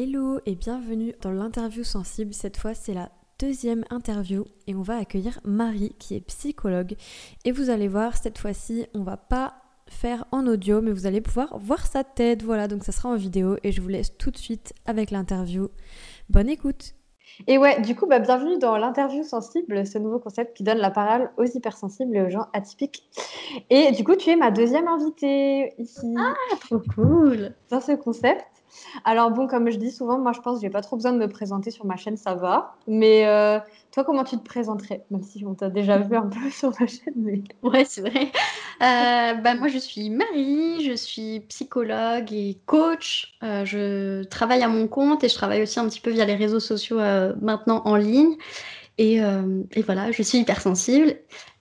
Hello et bienvenue dans l'interview sensible. Cette fois, c'est la deuxième interview et on va accueillir Marie qui est psychologue. Et vous allez voir, cette fois-ci, on va pas faire en audio, mais vous allez pouvoir voir sa tête. Voilà, donc ça sera en vidéo et je vous laisse tout de suite avec l'interview. Bonne écoute. Et ouais, du coup, bah, bienvenue dans l'interview sensible, ce nouveau concept qui donne la parole aux hypersensibles et aux gens atypiques. Et du coup, tu es ma deuxième invitée ici. Ah, trop cool Dans ce concept. Alors bon, comme je dis souvent, moi je pense que j'ai pas trop besoin de me présenter sur ma chaîne, ça va. Mais euh, toi, comment tu te présenterais? Même si on t'a déjà vu un peu sur ma chaîne. Mais... Ouais, c'est vrai. Euh, bah, moi, je suis Marie, je suis psychologue et coach. Euh, je travaille à mon compte et je travaille aussi un petit peu via les réseaux sociaux maintenant en ligne. Et, voilà, je suis hypersensible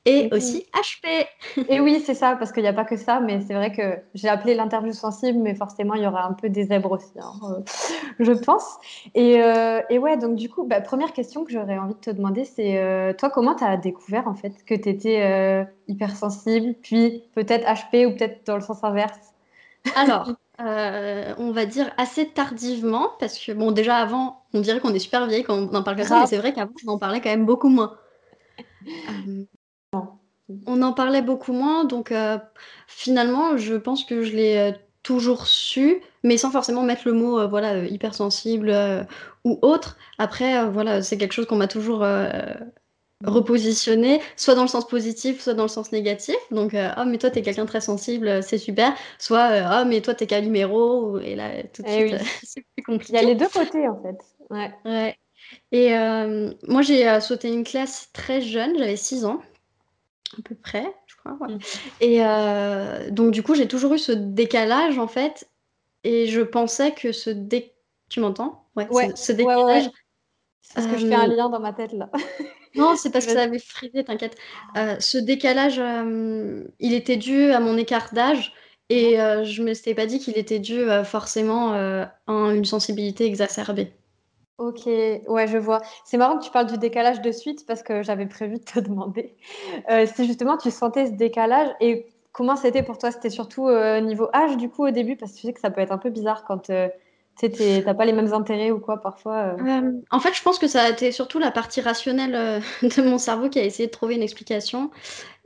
et aussi HP. Et oui, c'est ça, parce qu'il n'y a pas que ça, mais c'est vrai que j'ai appelé l'interview sensible, mais forcément, il y aura un peu des zèbres aussi, hein, euh, je pense. Et, euh, et, ouais, donc du coup, bah, première question que j'aurais envie de te demander, c'est euh, toi, comment tu as découvert en fait que tu étais hypersensible, puis peut-être HP ou peut-être dans le sens inverse? Alors, on va dire assez tardivement, parce que bon, déjà avant, on dirait qu'on est super vieille quand on en parle comme ça, mais c'est vrai qu'avant, on en parlait quand même beaucoup moins. On en parlait beaucoup moins, donc euh, finalement, je pense que je l'ai euh, toujours su, mais sans forcément mettre le mot euh, voilà hypersensible ou autre. Après, voilà, c'est quelque chose qu'on m'a toujours repositionné, soit dans le sens positif, soit dans le sens négatif. Donc, oh, mais toi, t'es quelqu'un de très sensible, c'est super. Soit, oh, mais toi, t'es Calimero. Et là, tout de eh suite, c'est plus compliqué. Il y a les deux côtés, en fait. Ouais. ouais. Et moi, j'ai sauté une classe très jeune, j'avais 6 ans à peu près, je crois. Mmh. Et euh, donc, du coup, j'ai toujours eu ce décalage, en fait. Et je pensais que ce dé... Tu m'entends? Ouais, Ce, décalage... c'est parce que je fais un euh, lien dans ma tête, là. non, c'est parce que ça avait frisé, t'inquiète. Euh, ce décalage, il était dû à mon écart d'âge. Et je me suis pas dit qu'il était dû forcément à une sensibilité exacerbée. Ok, ouais, je vois. C'est marrant que tu parles du décalage de suite parce que j'avais prévu de te demander euh, si justement tu sentais ce décalage et comment c'était pour toi? C'était surtout euh, niveau âge du coup au début? Parce que tu sais que ça peut être un peu bizarre quand euh, tu n'as pas les mêmes intérêts ou quoi parfois. en fait, je pense que ça a été surtout la partie rationnelle de mon cerveau qui a essayé de trouver une explication.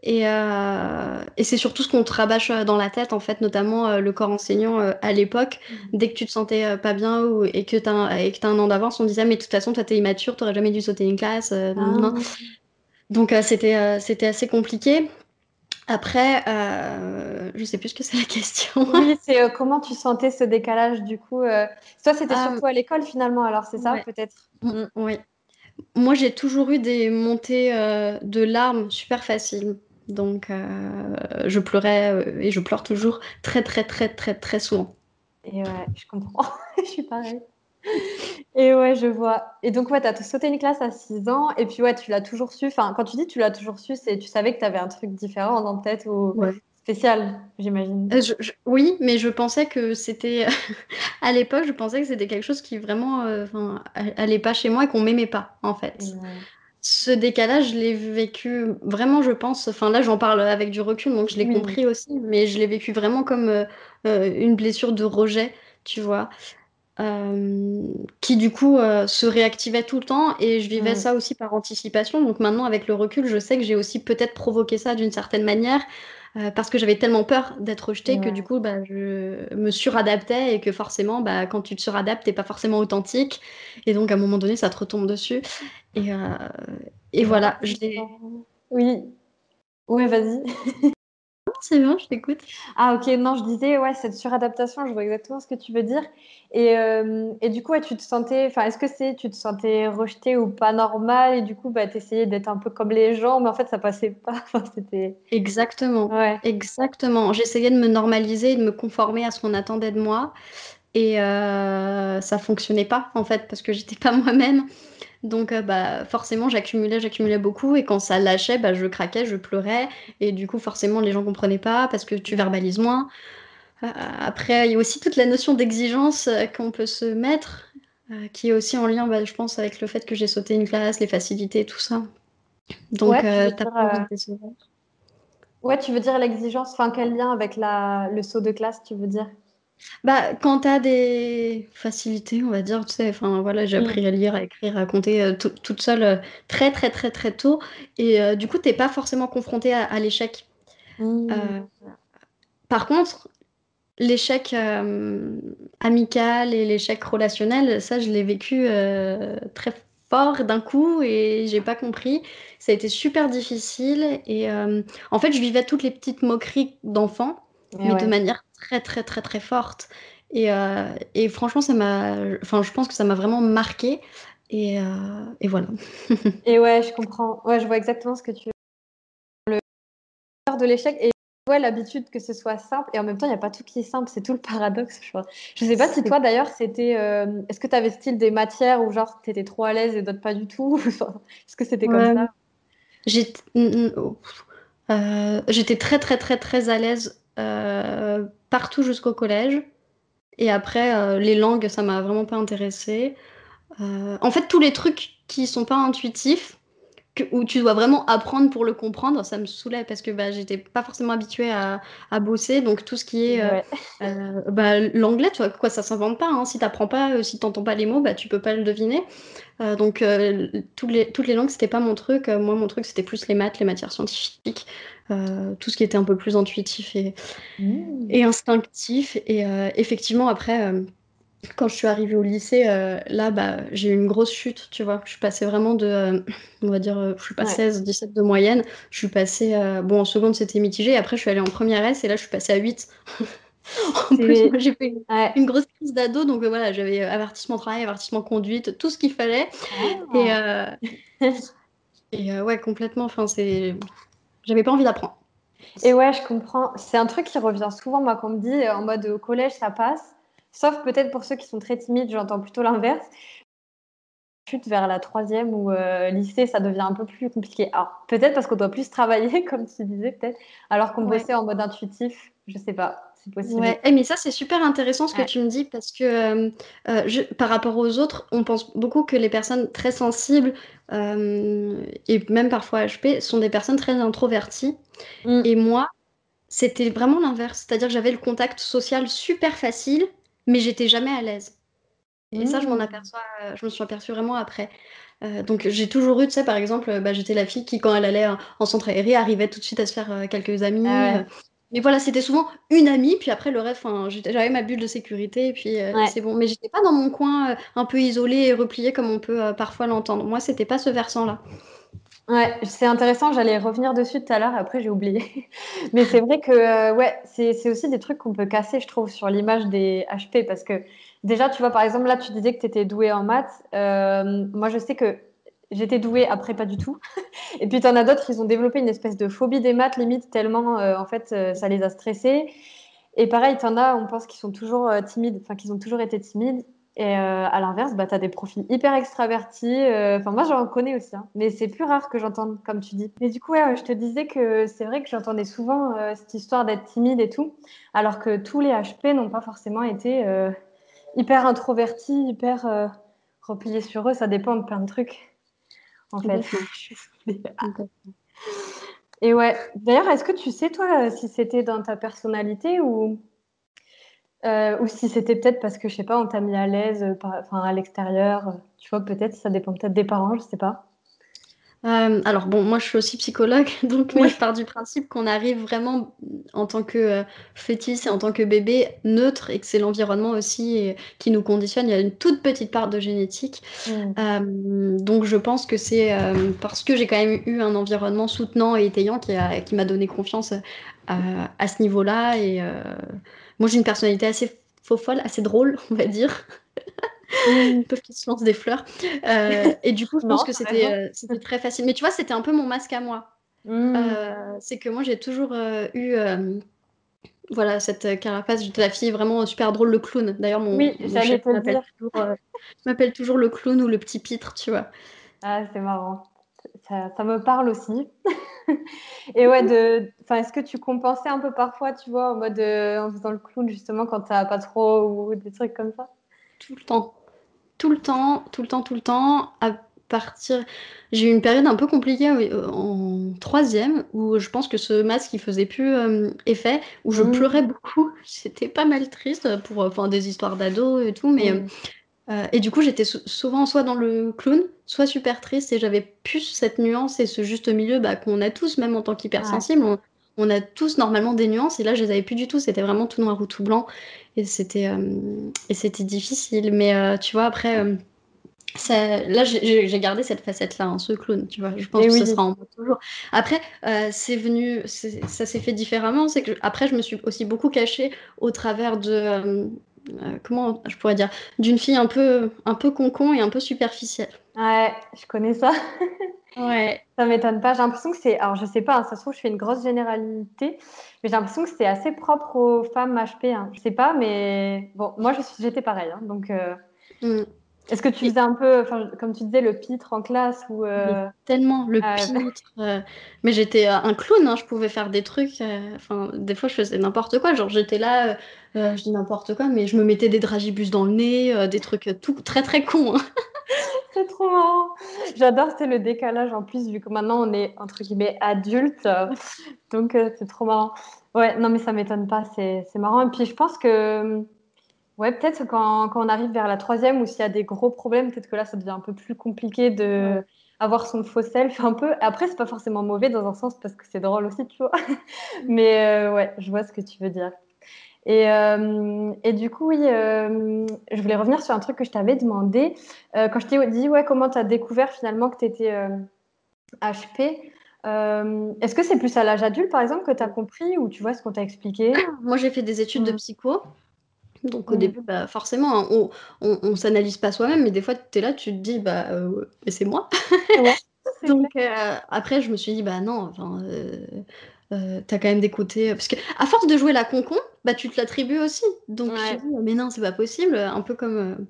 Et, euh, et c'est surtout ce qu'on te rabâche euh, dans la tête, en fait, notamment euh, le corps enseignant à l'époque. Mmh. Dès que tu te sentais pas bien ou, et que tu as, as, un an d'avance, on disait Mais de toute façon, toi, t'es immature, t'aurais jamais dû sauter une classe. Ah. Donc, c'était c'était assez compliqué. Après, je sais plus ce que c'est la question. Oui, c'est comment tu sentais ce décalage du coup. Toi, c'était surtout à l'école finalement, alors c'est ça peut-être? Mmh, Oui. Moi, j'ai toujours eu des montées de larmes super faciles. Donc, euh, je pleurais euh, et je pleure toujours très, très, très, très, très souvent. Et ouais, je comprends. je suis pareil. Et ouais, je vois. Et donc, ouais, tu as sauté une classe à 6 ans, et puis ouais, tu l'as toujours su. Enfin, quand tu dis tu l'as toujours su, c'est tu savais que tu avais un truc différent dans tête ou spécial, j'imagine. Euh, oui, mais je pensais que c'était. à l'époque, je pensais que c'était quelque chose qui vraiment enfin, allait pas chez moi et qu'on m'aimait pas, en fait ce décalage, je l'ai vécu vraiment, je pense. Enfin, là, j'en parle avec du recul, donc je l'ai compris aussi, mais je l'ai vécu vraiment comme euh, euh, une blessure de rejet, tu vois, euh, qui du coup se réactivait tout le temps et je vivais ça aussi par anticipation. Donc maintenant, avec le recul, je sais que j'ai aussi peut-être provoqué ça d'une certaine manière. Parce que j'avais tellement peur d'être rejetée que du coup, bah, je me suradaptais et que forcément, bah, quand tu te suradaptes, t'es pas forcément authentique. Et donc, à un moment donné, ça te retombe dessus. Et, euh, et voilà, je l'ai. Oui. Ouais, vas-y. C'est bon, je t'écoute. Ah ok, non, je disais, ouais, cette suradaptation, je vois exactement ce que tu veux dire. Et, euh, et du coup, ouais, tu te sentais, enfin, est-ce que c'est, tu te sentais rejeté ou pas normal et du coup, bah, tu essayais d'être un peu comme les gens, mais en fait, ça passait pas. C'était... Exactement, ouais. exactement. J'essayais de me normaliser, de me conformer à ce qu'on attendait de moi. Et euh, ça fonctionnait pas, en fait, parce que j'étais pas moi-même. Donc euh, bah, forcément, j'accumulais, j'accumulais beaucoup et quand ça lâchait, bah, je craquais, je pleurais et du coup, forcément, les gens comprenaient pas parce que tu verbalises moins. Euh, après, il y a aussi toute la notion d'exigence euh, qu'on peut se mettre, qui est aussi en lien, bah, je pense, avec le fait que j'ai sauté une classe, les facilités, tout ça. Donc, ouais, tu Ouais, tu veux dire l'exigence, enfin, quel lien avec la... le saut de classe, tu veux dire? Bah, quand tu as des facilités, on va dire, tu sais, enfin voilà, j'ai appris à lire, à écrire, à compter euh, toute seule euh, très très très très tôt. Et euh, du coup, t'es pas forcément confronté à, l'échec. Mmh. par contre, l'échec amical et l'échec relationnel, ça, je l'ai vécu très fort d'un coup et j'ai pas compris. Ça a été super difficile. Et en fait, je vivais toutes les petites moqueries d'enfants, mais de manière très, très, très, très forte. Et, euh, et franchement, ça m'a. Enfin, je pense que ça m'a vraiment marqué. Et, euh, et voilà. et ouais, je comprends. Ouais, je vois exactement ce que tu veux. Le de l'échec et ouais, l'habitude que ce soit simple. Et en même temps, il n'y a pas tout qui est simple. C'est tout le paradoxe, je crois. Je sais pas si toi, d'ailleurs, c'était. Euh, est-ce que tu avais style des matières où, genre, tu étais trop à l'aise et d'autres pas du tout? Est-ce que c'était comme ça? J'étais très, très, très, très à l'aise euh, partout jusqu'au collège. Et après, euh, les langues, ça m'a vraiment pas intéressé. Euh, en fait, tous les trucs qui sont pas intuitifs, où tu dois vraiment apprendre pour le comprendre, ça me saoulait parce que bah, j'étais pas forcément habituée à, à, bosser. Donc tout ce qui est bah, l'anglais, tu vois, quoi, ça s'invente pas. Hein. Si t'apprends pas, si t'entends pas les mots, bah, tu peux pas le deviner. donc toutes, les, toutes les langues, c'était pas mon truc. moi, mon truc, c'était plus les maths, les matières scientifiques. Euh, tout ce qui était un peu plus intuitif et, mmh. et instinctif. Et euh, effectivement, après, euh, quand je suis arrivée au lycée, là, bah, j'ai eu une grosse chute, tu vois. Je suis passée vraiment de, on va dire, je suis pas 16, 17 de moyenne. Je suis passée, bon, en seconde, c'était mitigé. Après, je suis allée en première S et là, je suis passée à 8. en plus, j'ai fait une, grosse crise d'ado, donc voilà, j'avais avertissement travail, avertissement conduite, tout ce qu'il fallait. Ah. Et, et ouais, complètement, enfin, c'est j'avais pas envie d'apprendre. Et ouais, je comprends. C'est un truc qui revient souvent, moi, qu'on me dit en mode au collège, ça passe. Sauf peut-être pour ceux qui sont très timides, j'entends plutôt l'inverse. Chute vers la troisième ou euh, lycée, ça devient un peu plus compliqué. Alors, peut-être parce qu'on doit plus travailler, comme tu disais, peut-être, alors qu'on bossait en mode intuitif. Je sais pas c'est possible. Ouais. Eh, mais ça, c'est super intéressant ce que tu me dis parce que euh, euh, je, par rapport aux autres, on pense beaucoup que les personnes très sensibles euh, et même parfois HP sont des personnes très introverties. Mm. Et moi, c'était vraiment l'inverse. C'est-à-dire que j'avais le contact social super facile, mais j'étais jamais à l'aise. Et ça, je m'en mm. aperçois, je me suis aperçue vraiment après. donc j'ai toujours eu, tu sais, par exemple, bah, j'étais la fille qui, quand elle allait en centre aéré, arrivait tout de suite à se faire quelques amis. Ah mais voilà, c'était souvent une amie, puis après le reste, j'avais ma bulle de sécurité, et puis euh, c'est bon. Mais j'étais pas dans mon coin euh, un peu isolé et replié comme on peut euh, parfois l'entendre. Moi, c'était pas ce versant-là. Ouais, c'est intéressant, j'allais revenir dessus tout à l'heure, après j'ai oublié. Mais c'est vrai que ouais, c'est aussi des trucs qu'on peut casser, je trouve, sur l'image des HP, parce que déjà, tu vois, par exemple, là, tu disais que tu étais douée en maths. moi, je sais que j'étais douée, après pas du tout. Et puis, tu en as d'autres, ils ont développé une espèce de phobie des maths, limite, tellement, euh, en fait, euh, ça les a stressés. Et pareil, tu en as, on pense qu'ils sont toujours euh, timides, enfin, qu'ils ont toujours été timides. Et à l'inverse, bah, tu as des profils hyper extravertis. Enfin, moi, j'en connais aussi, hein. mais c'est plus rare que j'entende, comme tu dis. Mais du coup, ouais, je te disais que c'est vrai que j'entendais souvent cette histoire d'être timide et tout, alors que tous les HP n'ont pas forcément été hyper introvertis, hyper repliés sur eux. Ça dépend de plein de trucs en fait. Et ouais, d'ailleurs, est-ce que tu sais, toi, si c'était dans ta personnalité ou, euh, ou si c'était peut-être parce que, je sais pas, on t'a mis à l'aise enfin, à l'extérieur Tu vois, peut-être, ça dépend peut-être des parents, je sais pas. Euh, alors bon, moi je suis aussi psychologue, donc moi je pars du principe qu'on arrive vraiment en tant que euh, fœtus et en tant que bébé neutre et que c'est l'environnement aussi qui nous conditionne. Il y a une toute petite part de génétique. Mm. Euh, donc je pense que c'est parce que j'ai quand même eu un environnement soutenant et étayant qui, a, qui m'a donné confiance à ce niveau-là. Et moi j'ai une personnalité assez faux folle, assez drôle, on va dire. Ils peuvent qu'ils se lancent des fleurs. Euh, et du coup, je pense que c'était euh, c'était très facile. Mais tu vois, c'était un peu mon masque à moi. Mmh. Euh, c'est que moi, j'ai toujours eu voilà, cette carapace. J'étais la fille vraiment super drôle, le clown. D'ailleurs, mon, oui, chef m'appelle toujours, toujours, le clown ou le petit pitre, tu vois. Ah, c'est marrant. Ça, ça, me parle aussi. et ouais, de, est-ce que tu compensais un peu parfois, tu vois, en mode en faisant le clown justement quand t'as pas trop ou des trucs comme ça? Tout le temps tout le temps, tout le temps, tout le temps. partir. J'ai eu une période un peu compliquée euh, en troisième où je pense que ce masque il faisait plus euh, effet, où je mmh. pleurais beaucoup. J'étais pas mal triste pour enfin des histoires d'ados et tout, mais mmh. Et du coup j'étais souvent soit dans le clown, soit super triste et j'avais plus cette nuance et ce juste milieu bah, qu'on a tous, même en tant qu'hypersensible. On, on, a tous normalement des nuances et là je les avais plus du tout. C'était vraiment tout noir ou tout blanc et c'était et c'était difficile. Mais tu vois après là, j'ai gardé cette facette-là, hein, ce clown, tu vois. Je pense que ce sera en toujours. Après, euh, c'est venu, ça s'est fait différemment. C'est que après, je me suis aussi beaucoup cachée au travers de, euh, euh, comment je pourrais dire, d'une fille un peu, un peu concon et un peu superficielle. Ouais, je connais ça. ouais. Ça m'étonne pas. J'ai l'impression que c'est, alors je sais pas, hein, ça se trouve, je fais une grosse généralité, mais j'ai l'impression que c'est assez propre aux femmes HP. Hein. Je sais pas, mais bon, moi, j'étais pareil, hein, donc. Mmh. Est-ce que tu faisais un peu, comme tu disais, le pitre en classe ou euh, Tellement, le ah, pitre. Euh, mais j'étais euh, un clown, hein, je pouvais faire des trucs. Enfin, des fois, je faisais n'importe quoi. Genre, j'étais là, je dis n'importe quoi, mais je me mettais des dragibus dans le nez, des trucs tout très très cons. Hein. c'est trop marrant. J'adore, c'est le décalage en plus, vu que maintenant on est entre guillemets adulte. donc, c'est trop marrant. Ouais, non, mais ça m'étonne pas, c'est marrant. Et puis, je pense que Ouais, peut-être quand, quand, on arrive vers la troisième ou s'il y a des gros problèmes, peut-être que là, ça devient un peu plus compliqué de avoir son faux self un peu. Après, c'est pas forcément mauvais dans un sens parce que c'est drôle aussi, tu vois. Mais euh, ouais, je vois ce que tu veux dire. Et, euh, et du coup, oui, euh, je voulais revenir sur un truc que je t'avais demandé. quand je t'ai dit, ouais, comment tu as découvert finalement que tu étais HP Est-ce que c'est plus à l'âge adulte, par exemple, que tu as compris ou tu vois ce qu'on t'a expliqué? Moi, j'ai fait des études de mmh. psycho. Donc au début, bah, forcément, hein, on, on, s'analyse pas soi-même, mais des fois, tu es là, tu te dis, bah, euh, c'est moi. Donc euh, après, je me suis dit, bah non, enfin, euh, t'as quand même des côtés. Parce que à force de jouer la concon, bah tu te l'attribues aussi. Donc je me mais non, c'est pas possible. Un peu comme.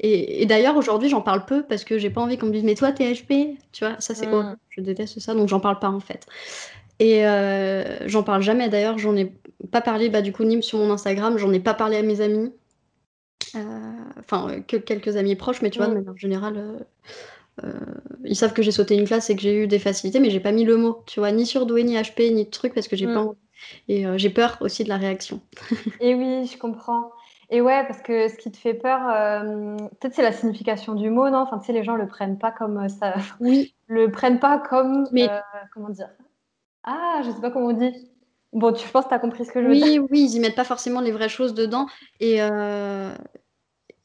Et, d'ailleurs, aujourd'hui, j'en parle peu parce que j'ai pas envie qu'on me dise, mais toi, t'es HP. Tu vois, ça c'est mmh. Je déteste ça, donc j'en parle pas en fait. Et euh, j'en parle jamais d'ailleurs, j'en ai pas parlé bah, du coup ni sur mon Instagram, j'en ai pas parlé à mes amis. Euh, enfin, que quelques amis proches, mais tu vois, de manière générale, euh, ils savent que j'ai sauté une classe et que j'ai eu des facilités, mais j'ai pas mis le mot, tu vois, ni surdoué, ni HP, ni de truc, parce que j'ai pas mm. Et j'ai peur aussi de la réaction. et oui, je comprends. Et ouais, parce que ce qui te fait peur, peut-être c'est la signification du mot, non? Enfin, tu sais, les gens le prennent pas comme ça. Oui. le prennent pas comme. Mais... comment dire? Ah, je sais pas comment on dit. Bon, tu, je pense que tu as compris ce que je veux dire. Oui, oui, ils y mettent pas forcément les vraies choses dedans. Et, euh,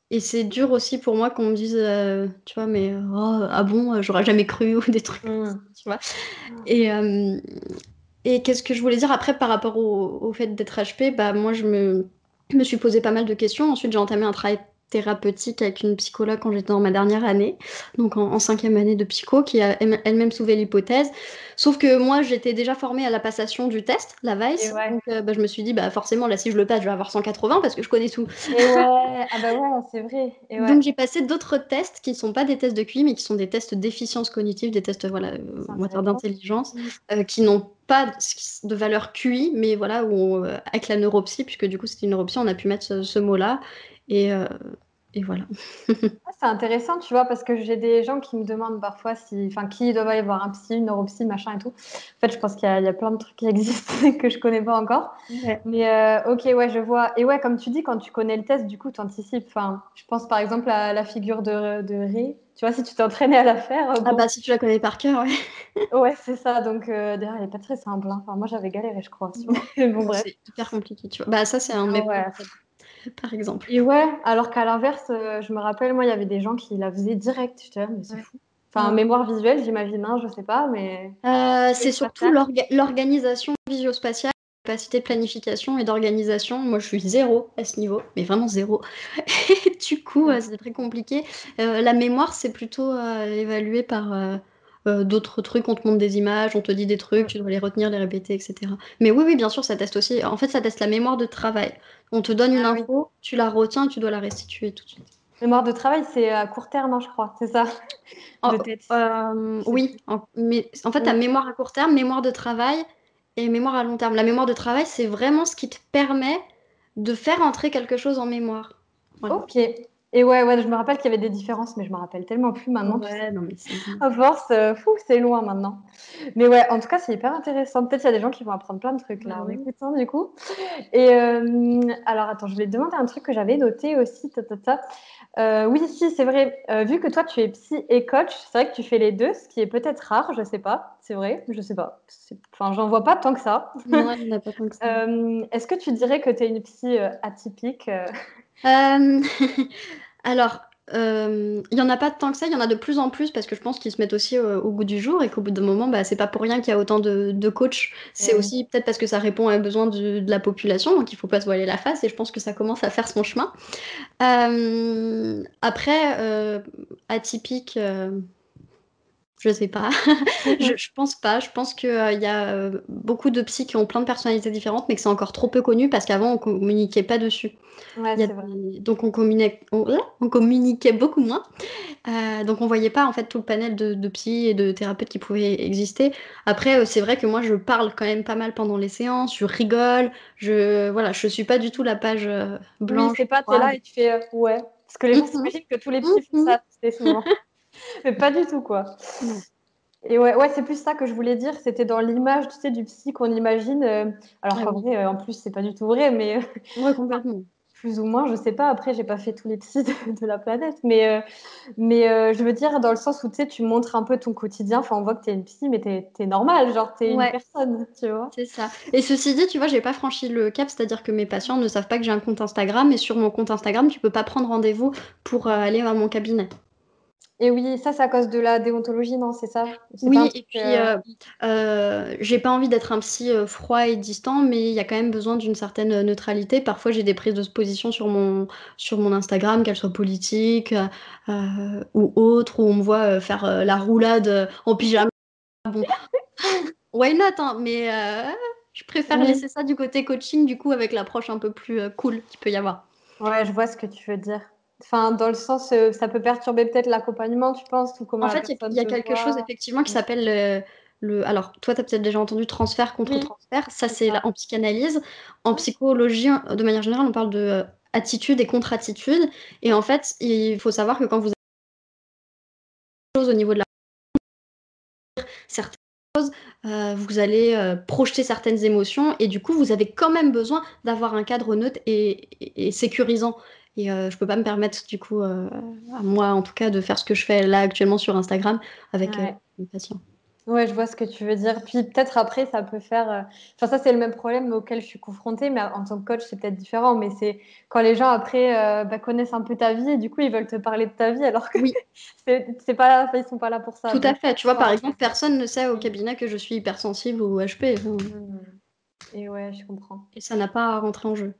et c'est dur aussi pour moi qu'on me dise, euh, tu vois, mais oh, ah bon, j'aurais jamais cru ou des trucs, mmh. tu vois. Et, euh, et qu'est-ce que je voulais dire après par rapport au, au fait d'être HP Bah, moi, je me, me suis posé pas mal de questions. Ensuite, j'ai entamé un travail thérapeutique avec une psychologue quand j'étais dans ma dernière année, donc en, cinquième année de psycho, qui a elle-même soulevé l'hypothèse. Sauf que moi, j'étais déjà formée à la passation du test, la VICE. Donc, euh, bah, je me suis dit, bah, forcément, là, si je le passe, je vais avoir 180 parce que je connais tout. Et ouais, ah bah ouais, c'est vrai. Donc, j'ai passé d'autres tests qui ne sont pas des tests de QI, mais qui sont des tests d'efficience cognitive, des tests voilà, euh, d'intelligence, euh, qui n'ont pas de valeur QI, mais voilà, où avec la neuropsie, puisque du coup, c'était une neuropsie, on a pu mettre ce mot-là. Et, euh, et voilà. Ah, c'est intéressant, tu vois, parce que j'ai des gens qui me demandent parfois si, enfin, qui doit y avoir un psy, une neuropsy, machin et tout. En fait, je pense qu'il y, a plein de trucs qui existent que je connais pas encore. Mais euh, ok, ouais, je vois. Et ouais, comme tu dis, quand tu connais le test, du coup, tu anticipes. Enfin, je pense par exemple à la figure de, de Ré. Tu vois, si tu t'es entraîné à la faire. Ah bah, si tu la connais par cœur, ouais. ouais, c'est ça. Donc, euh, d'ailleurs, elle est pas très simple. Hein. Enfin, moi, j'avais galéré, je crois. bon, bref. C'est hyper compliqué, tu vois. Bah, ça, c'est un ah, par exemple. Et ouais, alors qu'à l'inverse, euh, je me rappelle, moi, il y avait des gens qui la faisaient direct. Je mais c'est fou. Enfin, mémoire visuelle, j'imagine, hein, je sais pas, mais. Euh, c'est surtout l'organisation visio-spatiale, capacité de planification et d'organisation. Moi, je suis zéro à ce niveau, mais vraiment zéro. du coup, c'est très compliqué. Euh, la mémoire, c'est plutôt évalué par euh, d'autres trucs, on te montre des images, on te dit des trucs, tu dois les retenir, les répéter, etc. Mais oui, oui, bien sûr, ça teste aussi. En fait, ça teste la mémoire de travail. On te donne une ah info, tu la retiens, tu dois la restituer tout de suite. Mémoire de travail, c'est à court terme, hein, je crois, c'est ça? Euh, Oui, mais en fait, tu as mémoire à court terme, mémoire de travail et mémoire à long terme. La mémoire de travail, c'est vraiment ce qui te permet de faire entrer quelque chose en mémoire. Ok, Et ouais, ouais, je me rappelle qu'il y avait des différences, mais je me rappelle tellement plus maintenant. Ouais, non, mais. À force, euh, fou, c'est loin maintenant. Mais ouais, en tout cas, c'est hyper intéressant. Peut-être qu'il y a des gens qui vont apprendre plein de trucs là, en écoutant du coup. Et euh, alors, attends, je vais te demander un truc que j'avais noté aussi. Euh, oui, si, c'est vrai. vu que toi, tu es psy et coach, c'est vrai que tu fais les deux, ce qui est peut-être rare, je sais pas. C'est vrai, je sais pas. Enfin, j'en vois pas tant que ça. N'y en a pas tant que ça. Est-ce que tu dirais que tu es une psy atypique euh, alors, euh, il y en a pas tant que ça, il y en a de plus en plus parce que je pense qu'ils se mettent aussi euh, au goût du jour et qu'au bout d'un moment, bah, c'est pas pour rien qu'il y a autant de, de coachs. C'est aussi peut-être parce que ça répond à un besoin de, de la population, donc il faut pas se voiler la face et je pense que ça commence à faire son chemin. après, atypique, je sais pas. je, je, pense pas. Je pense qu'il euh, y a euh, beaucoup de psys qui ont plein de personnalités différentes, mais que c'est encore trop peu connu parce qu'avant, on communiquait pas dessus. Ouais, vrai. Donc, on, communiquait, on, communiquait beaucoup moins. Euh, donc, on voyait pas en fait tout le panel de, de psy et de thérapeutes qui pouvaient exister. Après, c'est vrai que moi, je parle quand même pas mal pendant les séances. Je rigole. Je voilà, je suis pas du tout la page blanche. Oui, c'est pas, t'es là et tu fais ouais. Parce que les gens s'imaginent que tous les psys font ça, c'est souvent. mais pas du tout, quoi. Et ouais, ouais c'est plus ça que je voulais dire. C'était dans l'image, tu sais, du psy qu'on imagine. Euh, alors qu'en vrai, euh, en plus, c'est pas du tout vrai, mais. Euh, ouais, complètement. Plus ou moins, je sais pas. Après, j'ai pas fait tous les psys de, la planète, mais, mais je veux dire dans le sens où tu sais, tu montres un peu ton quotidien. Enfin, on voit que tu es une psy, mais tu es, normal, genre tu es une personne, tu vois. C'est ça. Et ceci dit, tu vois, j'ai pas franchi le cap, c'est-à-dire que mes patients ne savent pas que j'ai un compte Instagram, et sur mon compte Instagram, tu peux pas prendre rendez-vous pour aller à mon cabinet. Et oui, ça, c'est à cause de la déontologie, non C'est ça? Oui, et puis, euh, euh, j'ai pas envie d'être un psy euh, froid et distant, mais il y a quand même besoin d'une certaine neutralité. Parfois, j'ai des prises de position sur mon, sur mon Instagram, qu'elles soient politiques ou autres, où on me voit faire la roulade en pyjama. Bon, why not hein? Mais je préfère laisser ça du côté coaching, du coup, avec l'approche un peu plus cool qu'il peut y avoir. Ouais, je vois ce que tu veux dire. Enfin, dans le sens, euh, ça peut perturber peut-être l'accompagnement, tu penses ou comment En fait, il y a, quelque chose effectivement qui s'appelle le, Alors, toi, tu as peut-être déjà entendu transfert contre transfert. Ça, c'est en psychanalyse. En psychologie, de manière générale, on parle de euh, attitude et contre-attitude. Et en fait, il faut savoir que quand vous avez des choses au niveau de la certaines choses, euh, vous allez projeter certaines émotions et du coup, vous avez quand même besoin d'avoir un cadre neutre et sécurisant. Et euh, je peux pas me permettre, du coup, euh, à moi en tout cas, de faire ce que je fais là actuellement sur Instagram avec euh, mes patients. Ouais, je vois ce que tu veux dire. Puis peut-être après, ça peut faire. Enfin, ça, c'est le même problème auquel je suis confrontée, mais en tant que coach, c'est peut-être différent. Mais c'est quand les gens après bah, connaissent un peu ta vie et du coup, ils veulent te parler de ta vie, alors que oui. c'est pas, ils sont pas là pour ça. Tout à fait. Tu vois, par exemple, personne ne sait au cabinet que je suis hypersensible ou HP. Mmh. Et ouais, je comprends. Et ça n'a pas à rentrer en jeu.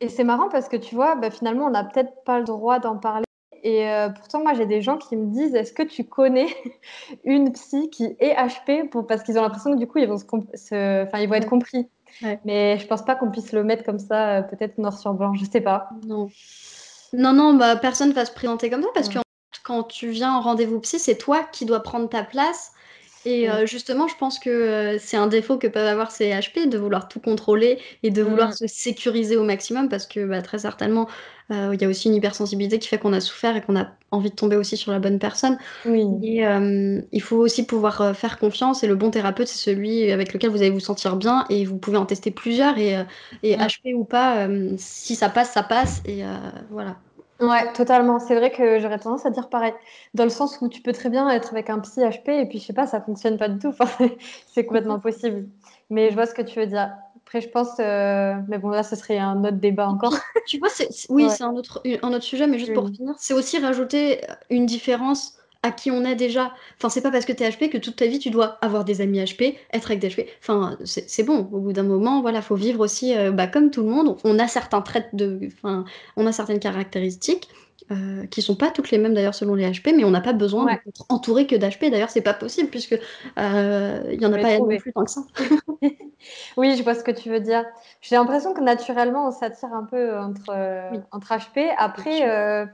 Et c'est marrant parce que tu vois, bah, finalement, on n'a peut-être pas le droit d'en parler. Et euh, pourtant, moi, j'ai des gens qui me disent Est-ce que tu connais une psy qui est HP pour... Parce qu'ils ont l'impression que du coup, ils vont, se... Enfin, ils vont être compris. Mais je pense pas qu'on puisse le mettre comme ça, euh, peut-être noir sur blanc, je sais pas. Non. Non, non, bah, personne va se présenter comme ça parce que quand tu viens en rendez-vous psy, c'est toi qui dois prendre ta place et euh, justement, je pense que euh, c'est un défaut que peuvent avoir ces HP de vouloir tout contrôler et de vouloir mmh. se sécuriser au maximum parce que bah, très certainement, euh, il y a aussi une hypersensibilité qui fait qu'on a souffert et qu'on a envie de tomber aussi sur la bonne personne. Oui. Et il faut aussi pouvoir faire confiance et le bon thérapeute, c'est celui avec lequel vous allez vous sentir bien et vous pouvez en tester plusieurs et, et HP mmh. ou pas, si ça passe, ça passe et voilà. Ouais, totalement. C'est vrai que j'aurais tendance à dire pareil. Dans le sens où tu peux très bien être avec un psy HP et puis je sais pas, ça fonctionne pas du tout. Enfin, c'est complètement possible. Mais je vois ce que tu veux dire. Après, je pense, euh, mais bon, là, ce serait un autre débat encore. tu vois, oui, c'est un autre, un autre sujet, mais juste pour finir, c'est aussi rajouter une différence à qui on est déjà. Enfin, c'est pas parce que tu es HP que toute ta vie tu dois avoir des amis HP, être avec des HP. Enfin, c'est bon. Au bout d'un moment, voilà, faut vivre aussi euh, bah, comme tout le monde. On a certains traits de. Enfin, on a certaines caractéristiques. Euh, qui sont pas toutes les mêmes d'ailleurs selon les HP, mais on n'a pas besoin d'être entouré que d'HP. D'ailleurs, c'est pas possible puisque euh, il y en a pas non plus tant que ça. oui, je vois ce que tu veux dire. J'ai l'impression que naturellement, on s'attire un peu entre, entre HP. Après, oui,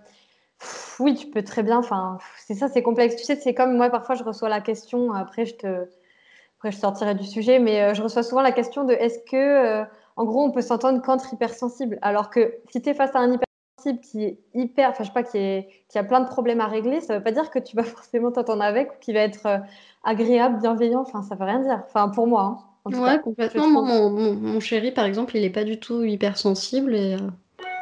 tu peux très bien. Enfin, c'est ça, c'est complexe. Tu sais, c'est comme moi, parfois, je reçois la question. Après, je te, après, je sortirai du sujet, mais euh, je reçois souvent la question de est-ce que, euh, en gros, on peut s'entendre qu'entre hypersensibles? Alors que si tu es face à un hypersensible qui est hyper, enfin je sais pas, qui, est, qui a plein de problèmes à régler, ça veut pas dire que tu vas forcément t'entendre avec ou qu'il va être euh, agréable, bienveillant. Enfin, ça veut rien dire. Enfin, pour moi. Hein, ouais, complètement. mon, mon, chéri, par exemple, il est pas du tout hypersensible et, euh,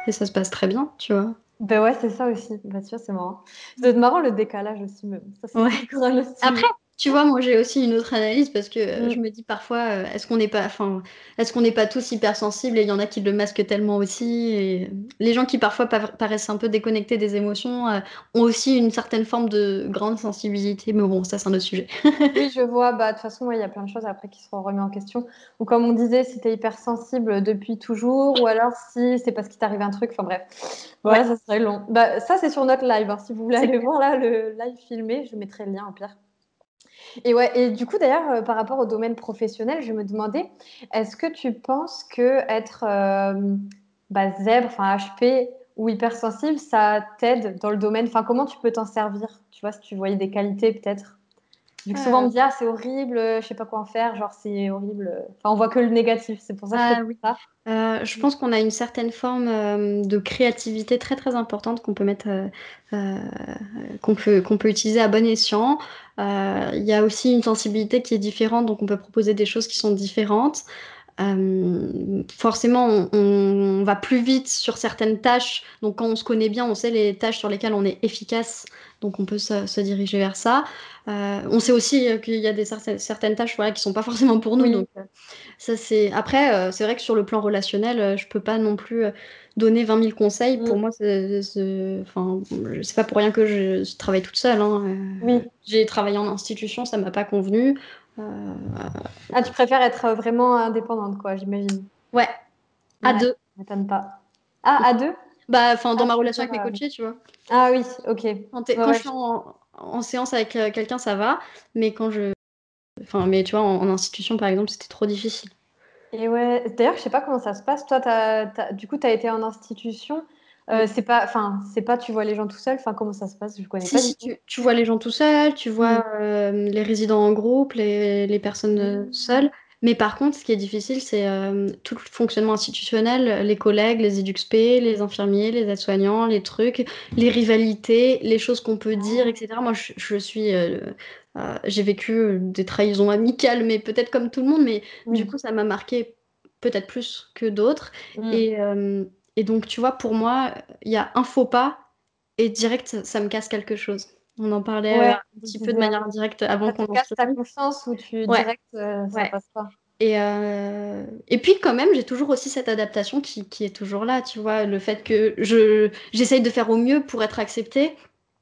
et ça se passe très bien, tu vois. Ben ouais, c'est ça aussi. Tu vois, c'est marrant. C'est marrant le décalage aussi, même. Ça, ouais. Après, tu vois, moi j'ai aussi une autre analyse parce que euh, mm. je me dis parfois, euh, est-ce qu'on n'est pas, enfin, est-ce qu'on n'est pas tous hypersensibles et il y en a qui le masquent tellement aussi. Et les gens qui parfois paraissent un peu déconnectés des émotions euh, ont aussi une certaine forme de grande sensibilité. Mais bon, ça c'est un autre sujet. oui, je vois. Bah de toute façon, il y a plein de choses après qui seront remises en question. Ou comme on disait, si tu es hypersensible depuis toujours, ou alors si c'est parce qu'il t'arrive un truc. Enfin bref, ouais, ça serait long. Bah ça c'est sur notre live. Hein. Si vous voulez aller voir là le live filmé, je mettrai le lien au pire. Et, ouais, et du coup, d'ailleurs, euh, par rapport au domaine professionnel, je me demandais, est-ce que tu penses que être euh, bah, zèbre, enfin HP ou hypersensible, ça t'aide dans le domaine? Enfin, comment tu peux t'en servir? Tu vois, si tu voyais des qualités peut-être? Vu que souvent on me dit ah c'est horrible, je sais pas quoi en faire, genre c'est horrible. Enfin on voit que le négatif, c'est pour ça que ah, oui. ça. Euh, je pense qu'on a une certaine forme euh, de créativité très très importante qu'on peut mettre, euh, qu'on peut qu'on peut utiliser à bon escient. Il y a aussi une sensibilité qui est différente, donc on peut proposer des choses qui sont différentes. Forcément, on, va plus vite sur certaines tâches. Donc, quand on se connaît bien, on sait les tâches sur lesquelles on est efficace. Donc, on peut se diriger vers ça. Euh, on sait aussi euh, qu'il y a des certaines, tâches voilà, qui sont pas forcément pour nous. Donc, euh, ça, c'est... Après, c'est vrai que sur le plan relationnel, je peux pas non plus donner 20 000 conseils. Pour mm. moi, c'est, enfin, pas pour rien que je travaille toute seule. Hein. Oui. J'ai travaillé en institution, ça m'a pas convenu. Ah, tu préfères être vraiment indépendante, quoi, j'imagine. Ouais, à deux. m'étonne pas. Ah, à deux? Bah, enfin, dans ah, ma relation avec mes coachés, tu vois. Ah oui, ok. Quand, je suis en, en séance avec euh, quelqu'un, ça va, mais quand je. Enfin, mais tu vois, en, institution, par exemple, c'était trop difficile. Et ouais, d'ailleurs, je sais pas comment ça se passe. Toi, du coup, tu as été en institution. Euh, c'est pas, enfin, c'est pas, tu vois les gens tout seul. Enfin, comment ça se passe? Je connais pas. Si, tu, vois les gens tout seul, tu vois mm. euh, les résidents en groupe, les, les personnes mm. seules. Mais par contre, ce qui est difficile, c'est euh, tout le fonctionnement institutionnel, les collègues, les EduxP, les infirmiers, les aides-soignants, les trucs, les rivalités, les choses qu'on peut dire, etc. Moi, je, suis, euh, euh, j'ai vécu des trahisons amicales, mais peut-être comme tout le monde, mais du coup, ça m'a marqué peut-être plus que d'autres. Mm. Et, et, donc, tu vois, pour moi, il y a un faux pas et direct, ça, me casse quelque chose. On en parlait un petit peu de manière indirecte avant qu'on en ta confiance ou tu direct ça passe pas? Et, euh, et puis quand même, j'ai toujours aussi cette adaptation qui, qui, est toujours là, tu vois, le fait que je j'essaye de faire au mieux pour être acceptée.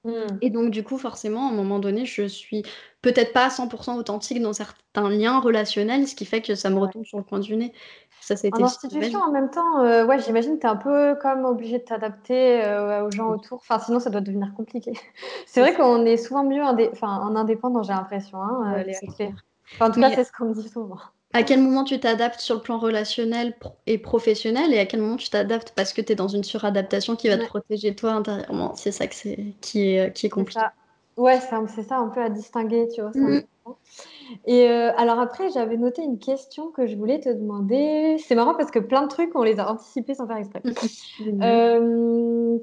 Mmh. Et donc du coup, forcément, à un moment donné, je suis peut-être pas à 100% authentique dans certains liens relationnels, ce qui fait que ça me retombe sur le coin du nez. Ça, en institution, en même temps, euh, ouais, j'imagine que tu es un peu comme obligé de t'adapter euh, aux gens autour. Enfin, sinon, ça doit devenir compliqué. c'est vrai qu'on est souvent mieux enfin, en indépendant, j'ai l'impression, hein, les Enfin, en tout cas, c'est ce qu'on me dit souvent. À quel moment tu t'adaptes sur le plan relationnel et professionnel et à quel moment tu t'adaptes parce que tu es dans une suradaptation qui va te protéger toi intérieurement? C'est ça que c'est, qui, est, qui est compliqué. Ouais, c'est ça un peu à distinguer, tu vois. Mm. Et euh, alors après, j'avais noté une question que je voulais te demander. C'est marrant parce que plein de trucs, on les a anticipés sans faire exprès. euh,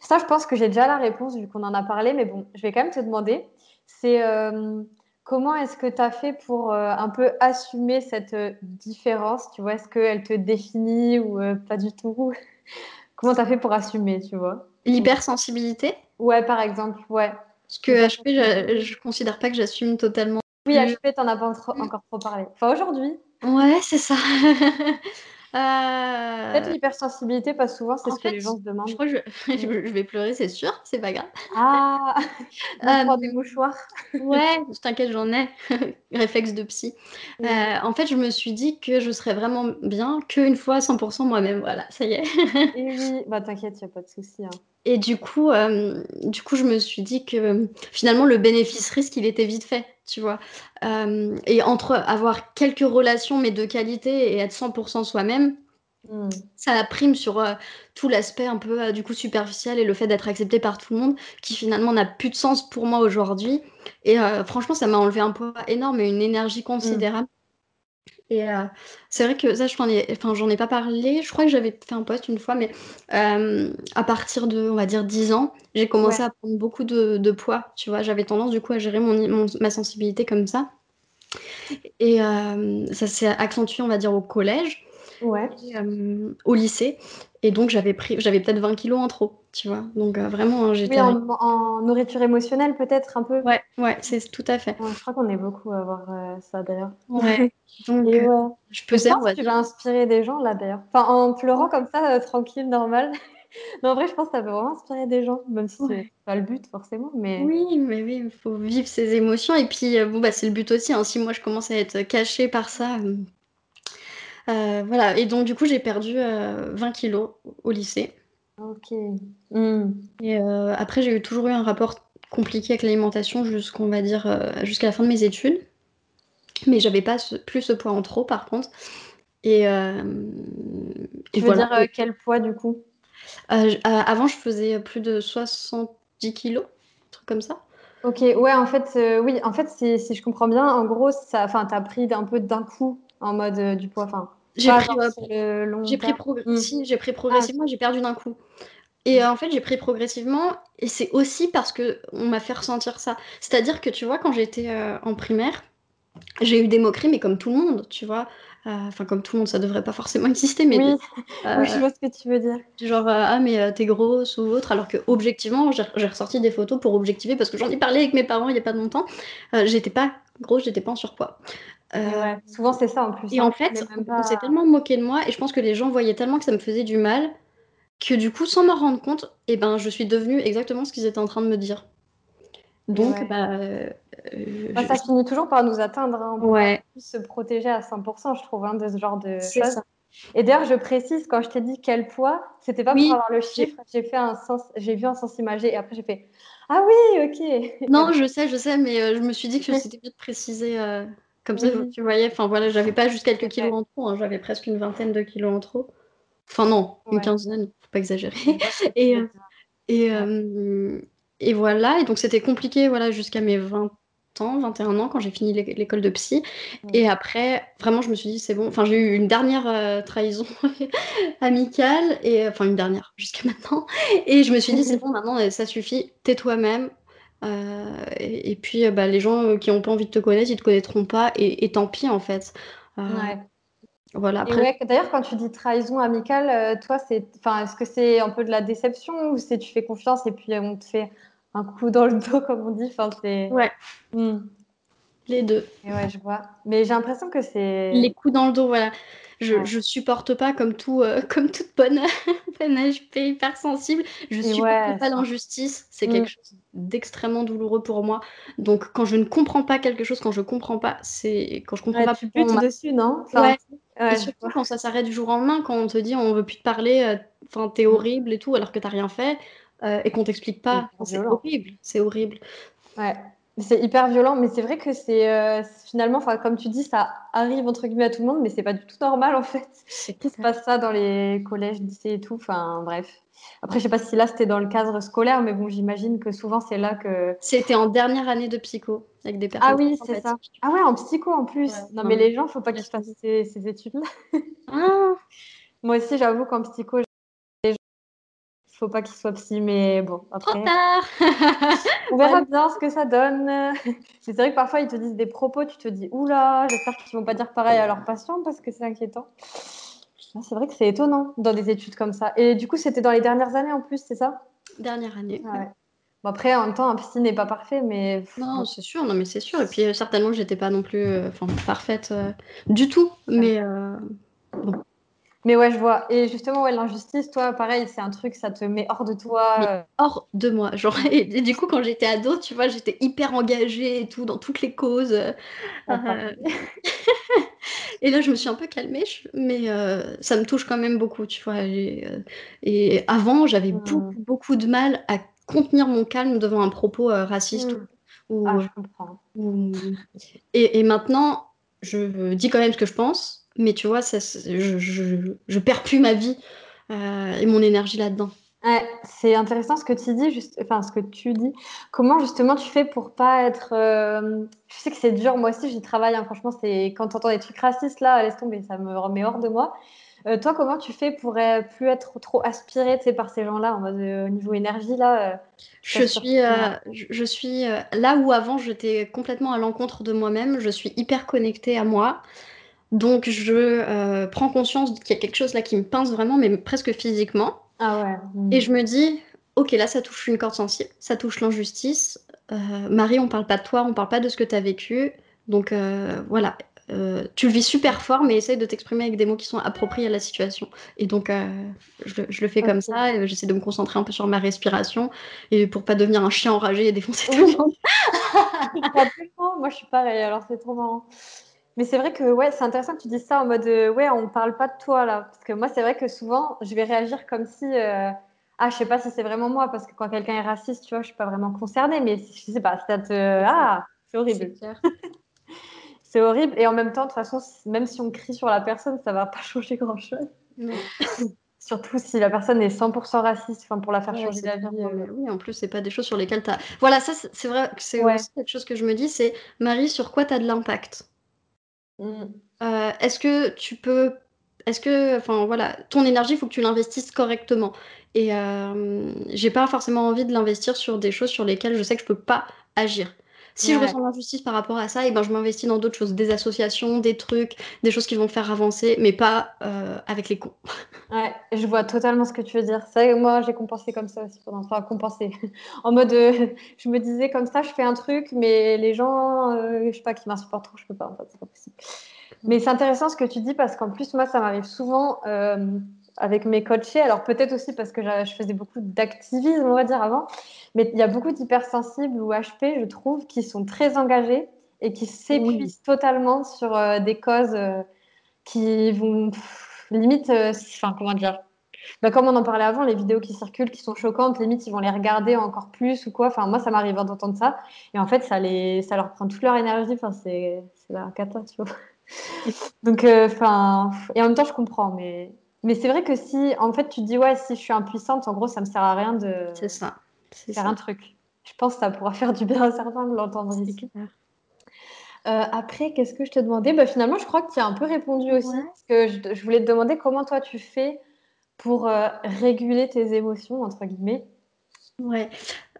ça, je pense que j'ai déjà la réponse vu qu'on en a parlé, mais bon, je vais quand même te demander. C'est euh, Comment est-ce que tu as fait pour euh, un peu assumer cette euh, différence Tu vois, est-ce qu'elle te définit ou euh, pas du tout? Comment tu as fait pour assumer, tu vois? L'hypersensibilité? Ouais, par exemple, ouais. Parce que HP, je, je considère pas que j'assume totalement. Oui, HP, t'en as pas encore trop parlé. Enfin, aujourd'hui. Ouais, c'est ça. Euh, Peut-être l'hypersensibilité, pas souvent, c'est ce que les gens se demandent. Je crois que je, vais pleurer, c'est sûr, c'est pas grave. Ah, euh, des mouchoirs. ouais, t'inquiète, j'en ai. Réflexe de psy. Euh, en fait, je me suis dit que je serais vraiment bien qu'une fois 100% moi-même. Voilà, ça y est. Et oui, bah t'inquiète, il a pas de souci. Hein. Et du coup, du coup, je me suis dit que finalement, le bénéfice-risque, il était vite fait tu vois. Euh, et entre avoir quelques relations, mais de qualité, et être 100% soi-même, hmm. ça prime sur euh, tout l'aspect un peu euh, du coup superficiel et le fait d'être accepté par tout le monde, qui finalement n'a plus de sens pour moi aujourd'hui. Et franchement, ça m'a enlevé un poids énorme et une énergie considérable. Et euh, c'est vrai que ça, je ai, enfin, j'en ai pas parlé. Je crois que j'avais fait un post une fois, mais euh, à partir de, on va dire, 10 ans, j'ai commencé à prendre beaucoup de, poids. Tu vois, j'avais tendance du coup à gérer mon, ma sensibilité comme ça. Et euh, ça s'est accentué, on va dire, au collège, ouais. au lycée. Et donc, j'avais pris, j'avais peut-être 20 kilos en trop, tu vois. Donc, vraiment, hein, j'étais. Oui, en, nourriture émotionnelle, peut-être un peu. Ouais, ouais, c'est tout à fait. je crois qu'on est beaucoup à avoir ça, d'ailleurs. Ouais. Donc, euh, je peux dire. que tu vas inspirer des gens, là, d'ailleurs. Enfin, en pleurant comme ça, euh, tranquille, normal. non, en vrai, je pense que ça peut vraiment inspirer des gens, même si c'est pas le but, forcément. Mais... Oui, mais oui, il faut vivre ses émotions. Et puis, euh, bon, bah, c'est le but aussi. Hein. Si moi, je commence à être cachée par ça euh, voilà, et donc du coup, j'ai perdu 20 euh, kilos au lycée. Ok. Hmm. Et euh, après, j'ai eu toujours eu un rapport compliqué avec l'alimentation jusqu'on va dire jusqu'à la fin de mes études. Mais j'avais pas plus ce poids en trop par contre. Et, tu veux dire quel poids du coup? Avant, je faisais plus de 70 kilos, un truc comme ça. Ok, ouais, en fait, oui, en fait, si, si, je comprends bien, en gros, ça, enfin, t'as pris un peu d'un coup en mode du poids, enfin, j'ai pris, j'ai pris, mmh. j'ai pris progressivement, j'ai perdu d'un coup. Et euh, en fait, j'ai pris progressivement, et c'est aussi parce que on m'a fait ressentir ça. C'est-à-dire que tu vois, quand j'étais euh, en primaire, j'ai eu des moqueries, mais comme tout le monde, tu vois. Euh, enfin, comme tout le monde, ça devrait pas forcément exister, mais. Oui, oui je vois ce que tu veux dire. Genre, ah, mais t'es grosse ou autre, alors que objectivement, j'ai ressorti des photos pour objectiver, parce que j'en ai parlé avec mes parents il y a pas longtemps. j'étais pas grosse, j'étais pas en surpoids. Euh, souvent, c'est ça en plus. Et hein, en fait, on s'est tellement moqué de moi et je pense que les gens voyaient tellement que ça me faisait du mal que du coup, sans m'en rendre compte, eh ben, je suis devenue exactement ce qu'ils étaient en train de me dire. Donc, bah, euh, bah, ça finit toujours par nous atteindre. Hein. On ouais. se protéger à 100%, je trouve, hein, de ce genre de choses. Et d'ailleurs, je précise, quand je t'ai dit quel poids, c'était pas pour avoir le chiffre. J'ai fait un sens, j'ai vu un sens imagé et après j'ai fait ah oui, ok. Non, je sais, je sais, mais euh, je me suis dit que c'était bien de préciser. Comme ça, tu voyais, enfin voilà, j'avais pas juste quelques kilos en trop, hein, j'avais presque une vingtaine de kilos en trop. Enfin non, une quinzaine, faut pas exagérer. et, euh, et, euh, et voilà, et donc c'était compliqué voilà, jusqu'à mes 20 ans, 21 ans, quand j'ai fini l'école de psy. Et après, vraiment, je me suis dit, c'est bon. Enfin, j'ai eu une dernière euh, trahison amicale, et enfin une dernière jusqu'à maintenant. Et je me suis dit, c'est bon, maintenant, ça suffit, tais toi-même, euh, et, puis, euh, bah, les gens euh, qui n'ont pas envie de te connaître, ils te connaîtront pas, et, tant pis en fait. Ouais. Voilà, D'ailleurs, quand tu dis trahison amicale, toi, c'est, enfin, est-ce que c'est un peu de la déception ou c'est tu fais confiance et puis on te fait un coup dans le dos, comme on dit? Enfin, c'est... Ouais. Hmm. Les deux. ouais, je vois. Mais j'ai l'impression que c'est. Les coups dans le dos, voilà. Je, je supporte pas comme tout euh, comme toute bonne HP hypersensible. Je supporte pas l'injustice. C'est quelque mm. chose d'extrêmement douloureux pour moi. Donc quand je ne comprends pas quelque chose, quand je comprends pas, c'est quand je comprends pas. Tu butes dessus, non? Et surtout quand ça s'arrête du jour au lendemain, quand on te dit on veut plus te parler, euh, enfin t'es mm. horrible et tout, alors que t'as rien fait. Euh, et qu'on t'explique pas, c'est horrible, c'est horrible. Ouais. C'est hyper violent, mais c'est vrai que c'est euh, finalement, comme tu dis, ça arrive entre guillemets à tout le monde, mais c'est pas du tout normal en fait. Qui se passe ça dans les collèges, lycées et tout? Enfin bref. Après, je sais pas si là c'était dans le cadre scolaire, mais bon, j'imagine que souvent c'est là que. C'était en dernière année de psycho avec des personnes. Ah oui, c'est ça. Ah ouais, en psycho en plus. non, mais les gens, faut pas qu'ils fassent ces, ces études-là. ah. Moi aussi, j'avoue qu'en psycho, faut pas qu'il soit psy, mais bon, après. on verra bien ce que ça donne. c'est vrai que parfois, ils te disent des propos, tu te dis, oula, j'espère qu'ils vont pas dire pareil à leurs patients parce que c'est inquiétant. C'est vrai que c'est étonnant dans des études comme ça. Et du coup, c'était dans les dernières années en plus, c'est ça? Dernière année. bon, après, en même temps, un psy n'est pas parfait, mais. Non, c'est sûr, non, mais c'est sûr. Et puis, euh, certainement, j'étais pas non plus euh, parfaite euh, du tout. Mais bon. Mais ouais, je vois. Et justement, ouais, l'injustice, toi, pareil, c'est un truc, ça te met hors de toi. Euh. hors de moi. Genre, et, du coup, quand j'étais ado, tu vois, j'étais hyper engagée et tout, dans toutes les causes. Ah, euh, et là, je me suis un peu calmée, mais euh, ça me touche quand même beaucoup, tu vois. Et, avant, j'avais mmh. beaucoup, beaucoup de mal à contenir mon calme devant un propos raciste. Ou, mmh. ah, je comprends. et, et maintenant, je dis quand même ce que je pense mais tu vois, ça, je, je, je, perds plus ma vie euh, et mon énergie là-dedans. c'est intéressant ce que tu dis, juste, enfin ce que tu dis. Comment justement tu fais pour pas être. Euh, je sais que c'est dur, moi aussi j'y travaille. Hein. franchement, c'est quand tu entends des trucs racistes là, laisse tomber, ça me remet hors de moi. Euh, toi, comment tu fais pour plus être trop aspiré par ces gens-là en mode euh, niveau énergie là Je suis, je suis là où avant j'étais complètement à l'encontre de moi-même. Je suis hyper connectée à moi. Donc je prends conscience qu'il y a quelque chose là qui me pince vraiment, mais presque physiquement. Ah ouais. Mmh. Et je me dis, ok, là, ça touche une corde sensible, ça touche l'injustice. Euh, Marie, on parle pas de toi, on parle pas de ce que tu as vécu. Donc euh, voilà, euh, tu le vis super fort, mais essaye de t'exprimer avec des mots qui sont appropriés à la situation. Et donc, je, le fais comme ça, j'essaie de me concentrer un peu sur ma respiration, et pour pas devenir un chien enragé et défoncer tout le monde. Moi, je suis pareil, alors c'est trop marrant. Mais c'est vrai que ouais, c'est intéressant que tu dises ça en mode euh, ouais, on parle pas de toi là. Parce que moi, c'est vrai que souvent, je vais réagir comme si euh, ah, je sais pas si c'est vraiment moi parce que quand quelqu'un est raciste, tu vois, je suis pas vraiment concernée. Mais je sais pas, ça te ah, c'est horrible. C'est horrible. Et en même temps, de toute façon, même si on crie sur la personne, ça va pas changer grand chose. Surtout si la personne est 100% raciste, enfin pour la faire changer d'avis. Euh, oui, en plus, c'est pas des choses sur lesquelles tu as. Voilà, ça, c'est vrai que c'est aussi quelque chose que je me dis c'est Marie, sur quoi tu as de l'impact? Mmh. Euh, est-ce que tu peux est-ce que enfin voilà, ton énergie, il faut que tu l'investisses correctement et euh, j'ai pas forcément envie de l'investir sur des choses sur lesquelles je sais que je peux pas agir. Si je ressens l'injustice par rapport à ça et ben je m'investis dans d'autres choses, des associations, des trucs, des choses qui vont faire avancer, mais pas, euh, avec les cons. Ouais, je vois totalement ce que tu veux dire. C'est moi j'ai compensé comme ça aussi pendant enfin compensé, en mode, je me disais comme ça: «Je fais un truc, mais les gens, je sais pas, qui m'insupportent trop, je peux pas, en fait, c'est pas possible». Mais c'est intéressant ce que tu dis parce qu'en plus, moi, ça m'arrive souvent avec mes coachés. Alors peut-être aussi parce que je faisais beaucoup d'activisme, on va dire, avant. Mais il y a beaucoup d'hypersensibles ou HP, je trouve, qui sont très engagés et qui s'épuisent totalement sur euh, des causes euh, qui vont limite, euh, enfin comment dire, bah, comme on en parlait avant, les vidéos qui circulent, qui sont choquantes, limite ils vont les regarder encore plus ou quoi. Enfin moi ça m'arrive d'entendre ça et en fait ça les, ça leur prend toute leur énergie. Enfin c'est, la catastrophe. Donc enfin et en même temps je comprends, mais mais c'est vrai que si en fait tu dis ouais si je suis impuissante, en gros ça me sert à rien de. Ça faire un truc. Je pense que ça pourra faire du bien à certains de l'entendre ici. Euh, après, qu'est-ce que je te demandais? Bah, Finalement, je crois que tu as un peu répondu aussi. Parce que je, voulais te demander comment toi tu fais pour euh, réguler tes émotions, entre guillemets. Ouais.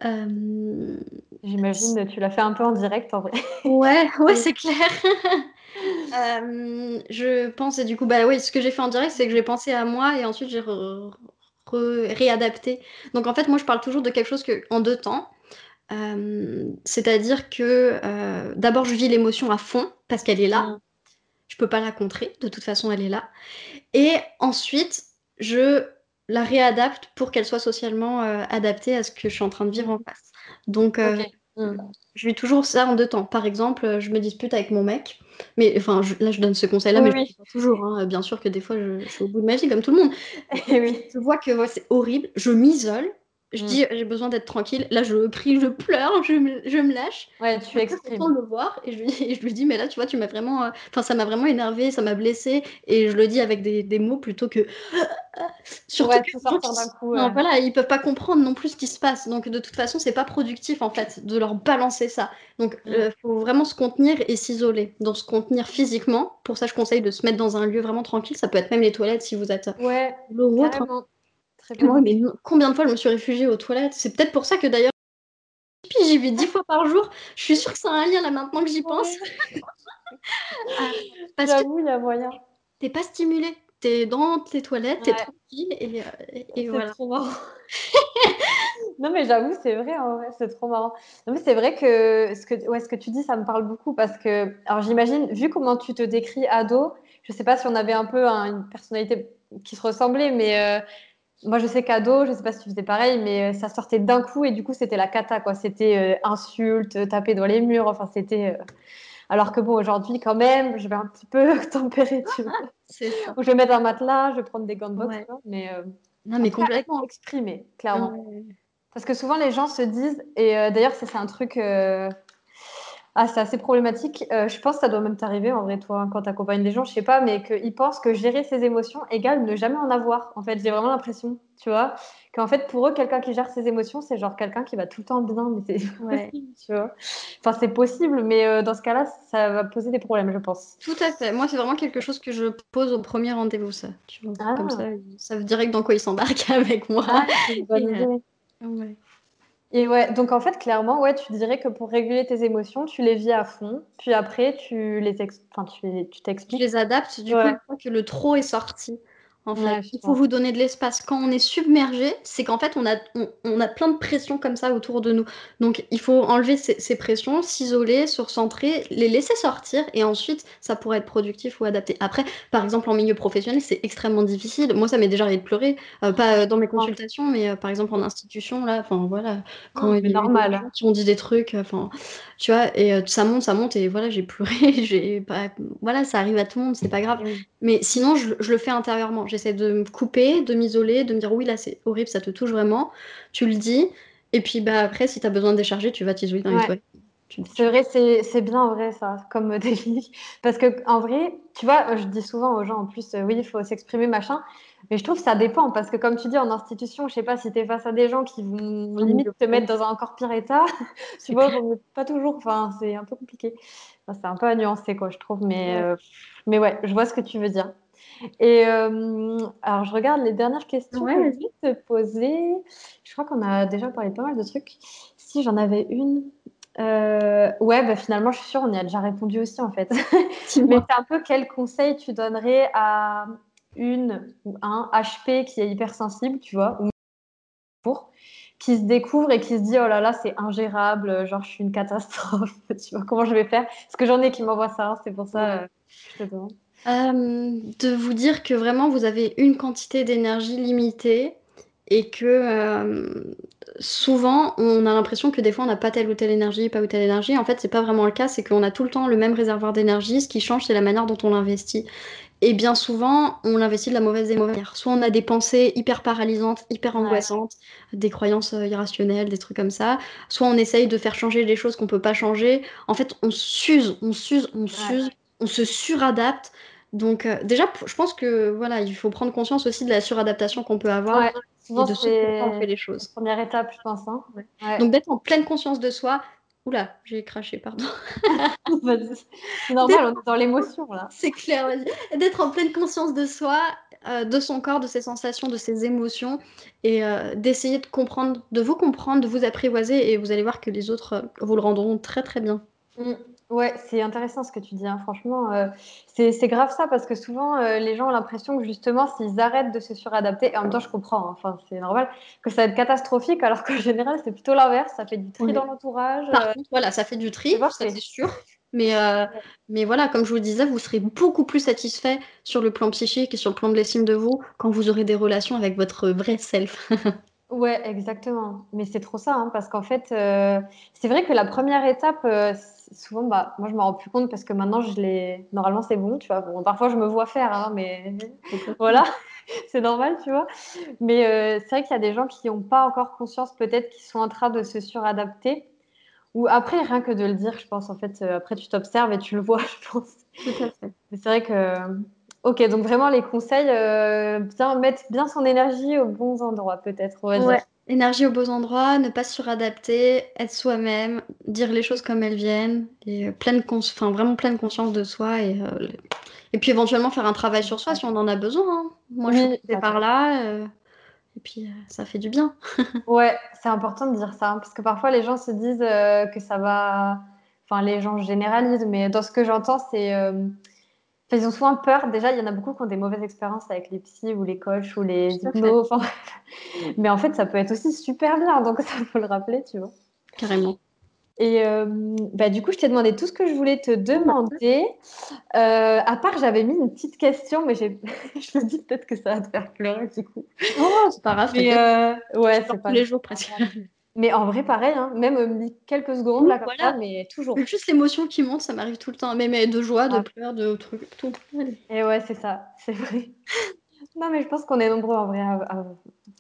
Euh, J'imagine que tu l'as fait un peu en direct en vrai. Ouais, ouais, c'est clair. je pense, et du coup, bah oui, ce que j'ai fait en direct, c'est que j'ai pensé à moi et ensuite j'ai réadapter. Donc en fait, moi, je parle toujours de quelque chose que, en deux temps. Euh, c'est-à-dire que euh, d'abord, je vis l'émotion à fond parce qu'elle est là. Mmh. Je peux pas la contrer, de toute façon, elle est là. Et ensuite, je la réadapte pour qu'elle soit socialement euh, adaptée à ce que je suis en train de vivre en face. Donc, Mmh. Je vis toujours ça en deux temps. Par exemple, euh, je me dispute avec mon mec, mais enfin, là, je donne ce conseil-là, mais je toujours. Hein. Bien sûr que des fois, je, suis au bout de ma vie, comme tout le monde. oui. Je vois que c'est horrible, je m'isole, je mmh. dis j'ai besoin d'être tranquille. Là, je crie, je pleure, je me, je me lâche. Ouais, tu exprimes. de le voir et je, lui, je lui dis mais là, tu vois, tu m'as vraiment, euh, enfin, ça m'a vraiment énervé, ça m'a blessé et je le dis avec des, des mots plutôt que surtout ouais, que d'un coup. Non, voilà, ils peuvent pas comprendre non plus ce qui se passe. Donc de toute façon, c'est pas productif en fait de leur balancer ça. Donc il mmh. euh, faut vraiment se contenir et s'isoler. Donc se contenir physiquement. Pour ça, je conseille de se mettre dans un lieu vraiment tranquille. Ça peut être même les toilettes si vous êtes ouais, mais combien de fois je me suis réfugiée aux toilettes? C'est peut-être pour ça que d'ailleurs, puis j'y vais dix fois par jour. Je suis sûre que ça a un lien là maintenant que j'y pense. Ah, parce J'avoue, il y a moyen. T'es pas stimulé. T'es dans tes toilettes, t'es tranquille et, euh, et voilà. trop marrant. non mais j'avoue, c'est vrai, c'est trop marrant. Non mais c'est vrai que ce que, ouais, ce que tu dis, ça me parle beaucoup parce que, alors j'imagine, vu comment tu te décris ado, je sais pas si on avait un peu une personnalité qui se ressemblait, mais euh, moi, je sais qu'ado, je sais pas si tu faisais pareil, mais euh, ça sortait d'un coup et du coup, c'était la cata, quoi. C'était euh, insulte, taper dans les murs, enfin, c'était. Euh, alors que bon, aujourd'hui, quand même, je vais un petit peu tempérer, tu vois. Ou je vais mettre un matelas, je vais prendre des gants de boxe, mais. non, mais complètement exprimé, clairement. Parce que souvent, les gens se disent, et d'ailleurs, c'est un truc. Ah, c'est assez problématique. Euh, je pense que ça doit même t'arriver en vrai, toi, quand tu accompagnes des gens, je sais pas, mais qu'ils pensent que gérer ses émotions égale ne jamais en avoir. En fait, j'ai vraiment l'impression, tu vois, qu'en fait, pour eux, quelqu'un qui gère ses émotions, c'est genre quelqu'un qui va tout le temps bien, mais c'est Ouais. tu vois. Enfin, c'est possible, mais euh, dans ce cas-là, ça va poser des problèmes, je pense. Tout à fait. Moi, c'est vraiment quelque chose que je pose au premier rendez-vous, ça. Tu vois, Ah. comme ça, ils savent direct dans quoi ils s'embarquent avec moi. Ah, c'est une bonne Et, euh, idée. Ouais. Et ouais, donc en fait, clairement, ouais, tu dirais que pour réguler tes émotions, tu les vis à fond, puis après, tu les ex... enfin, tu les- tu t'expliques. les adapte. Du Ouais. coup, que le trop est sorti, en fait, Ouais, il faut vous donner de l'espace. Quand on est submergé, c'est qu'en fait, on a, on, on a plein de pressions comme ça autour de nous. Donc, il faut enlever ces, ces pressions, s'isoler, se recentrer, les laisser sortir, et ensuite, ça pourrait être productif ou adapté. Après, par exemple, en milieu professionnel, c'est extrêmement difficile. Moi, ça m'est déjà arrivé de pleurer, euh, pas euh, dans mes consultations, mais euh, par exemple en institution, là, enfin voilà, quand Non, il normal. gens qui ont dit des trucs, enfin, tu vois, et euh, ça monte, ça monte, et voilà, j'ai pleuré, j'ai pas, voilà, ça arrive à tout le monde, c'est pas grave. Mais sinon, je, je le fais intérieurement. J'essaie de me couper, de m'isoler, de me dire oui, là c'est horrible, ça te touche vraiment. Tu le dis. Et puis bah, après, si tu as besoin de décharger, tu vas t'isoler dans les toilettes. C'est vrai, c'est bien vrai ça, comme défi. Parce que en vrai, tu vois, je dis souvent aux gens en plus, euh, oui, il faut s'exprimer, machin. Mais je trouve que ça dépend, parce que comme tu dis, en institution, je sais pas si tu es face à des gens qui vont limite te mettre dans un encore pire état, tu vois, pas toujours, enfin, c'est un peu compliqué. Enfin, c'est un peu à nuancer, quoi, je trouve. Mais, euh, mais ouais, je vois ce que tu veux dire. Et euh, alors, je regarde les dernières questions Ouais, que je te poser. Je crois qu'on a déjà parlé pas mal de trucs. Si j'en avais une. Euh, ouais, bah finalement, je suis sûre, on y a déjà répondu aussi en fait. Mais c'est un peu quel conseil tu donnerais à une ou un HP qui est hypersensible, tu vois, ou pour, qui se découvre et qui se dit oh là là, c'est ingérable, genre je suis une catastrophe, tu vois, comment je vais faire? Parce que j'en ai qui m'envoient ça, hein, c'est pour ça Ouais. euh, je te demande. Euh, de vous dire que vraiment vous avez une quantité d'énergie limitée et que euh, souvent on a l'impression que des fois on n'a pas telle ou telle énergie, pas ou telle énergie. En fait, c'est pas vraiment le cas, c'est qu'on a tout le temps le même réservoir d'énergie. Ce qui change, c'est la manière dont on l'investit. Et bien souvent, on l'investit de la mauvaise des manières. Soit on a des pensées hyper paralysantes, hyper Ouais. angoissantes, des croyances euh, irrationnelles, des trucs comme ça. Soit on essaye de faire changer les choses qu'on peut pas changer. En fait, on s'use, on s'use, on s'use, on se suradapte. Donc euh, déjà, je pense que voilà, il faut prendre conscience aussi de la suradaptation qu'on peut avoir Ouais, et de ce on fait les choses. première étape, je pense. Hein. Ouais. Ouais. Donc d'être en pleine conscience de soi. Oula, j'ai craché, pardon. C'est normal, on est dans l'émotion là. C'est clair, vas-y. D'être en pleine conscience de soi, euh, de son corps, de ses sensations, de ses émotions, et euh, d'essayer de comprendre, de vous comprendre, de vous apprivoiser, et vous allez voir que les autres vous le rendront très très bien. Mm. Ouais, c'est intéressant ce que tu dis. hein. Franchement, euh, c'est grave ça parce que souvent euh, les gens ont l'impression que justement s'ils arrêtent de se suradapter, et en même temps je comprends, hein, enfin c'est normal, que ça va être catastrophique alors qu'en général c'est plutôt l'inverse, ça fait du tri dans l'entourage. Par euh, contre, voilà, ça fait du tri, c'est ça c'est sûr. Mais, mais voilà, comme je vous le disais, vous serez beaucoup plus satisfait sur le plan psychique et sur le plan de l'estime de vous quand vous aurez des relations avec votre vrai self. Ouais, exactement. Mais c'est trop ça, hein, parce qu'en fait, c'est vrai que la première étape, souvent, bah, moi je m'en rends plus compte parce que maintenant je l'ai. Normalement c'est bon, tu vois. Bon, parfois je me vois faire, hein, mais voilà, c'est normal, tu vois. Mais euh, c'est vrai qu'il y a des gens qui n'ont pas encore conscience, peut-être, qu'ils sont en train de se suradapter. Ou après, rien que de le dire, je pense, en fait, euh, après tu t'observes et tu le vois, je pense. Tout à fait. Mais c'est vrai que. Ok, donc vraiment les conseils, euh, bien mettre bien son énergie aux bons endroits, peut-être, on va Ouais. dire. Énergie au bon endroit, ne pas suradapter, être soi-même, dire les choses comme elles viennent, et euh, pleine enfin, vraiment pleine conscience de soi. Et, euh, et puis éventuellement faire un travail sur soi si on en a besoin. hein. Moi, je suis par là, euh, et puis euh, ça fait du bien. Ouais, c'est important de dire ça, hein, parce que parfois les gens se disent que ça va. Enfin, les gens généralisent, mais dans ce que j'entends, c'est. Ils ont souvent peur. Déjà, il y en a beaucoup qui ont des mauvaises expériences avec les psys ou les coachs ou les hypnos. Enfin, mais en fait, ça peut être aussi super bien, donc ça faut le rappeler, tu vois. Carrément. Et euh, bah, du coup, je t'ai demandé tout ce que je voulais te demander. Euh, à part, j'avais mis une petite question, mais je me dis peut-être que ça va te faire pleurer du coup. Oh, c'est pas grave, Mais euh, ouais, c'est pas tous les jours presque. Mais en vrai, pareil, hein, même euh, quelques secondes là comme voilà. ça, mais toujours. Juste l'émotion qui monte, ça m'arrive tout le temps. Même euh, de joie, de Ouais. pleurs, de trucs, tout. Allez. Et ouais, c'est ça, c'est vrai. Non, mais je pense qu'on est nombreux en vrai à, à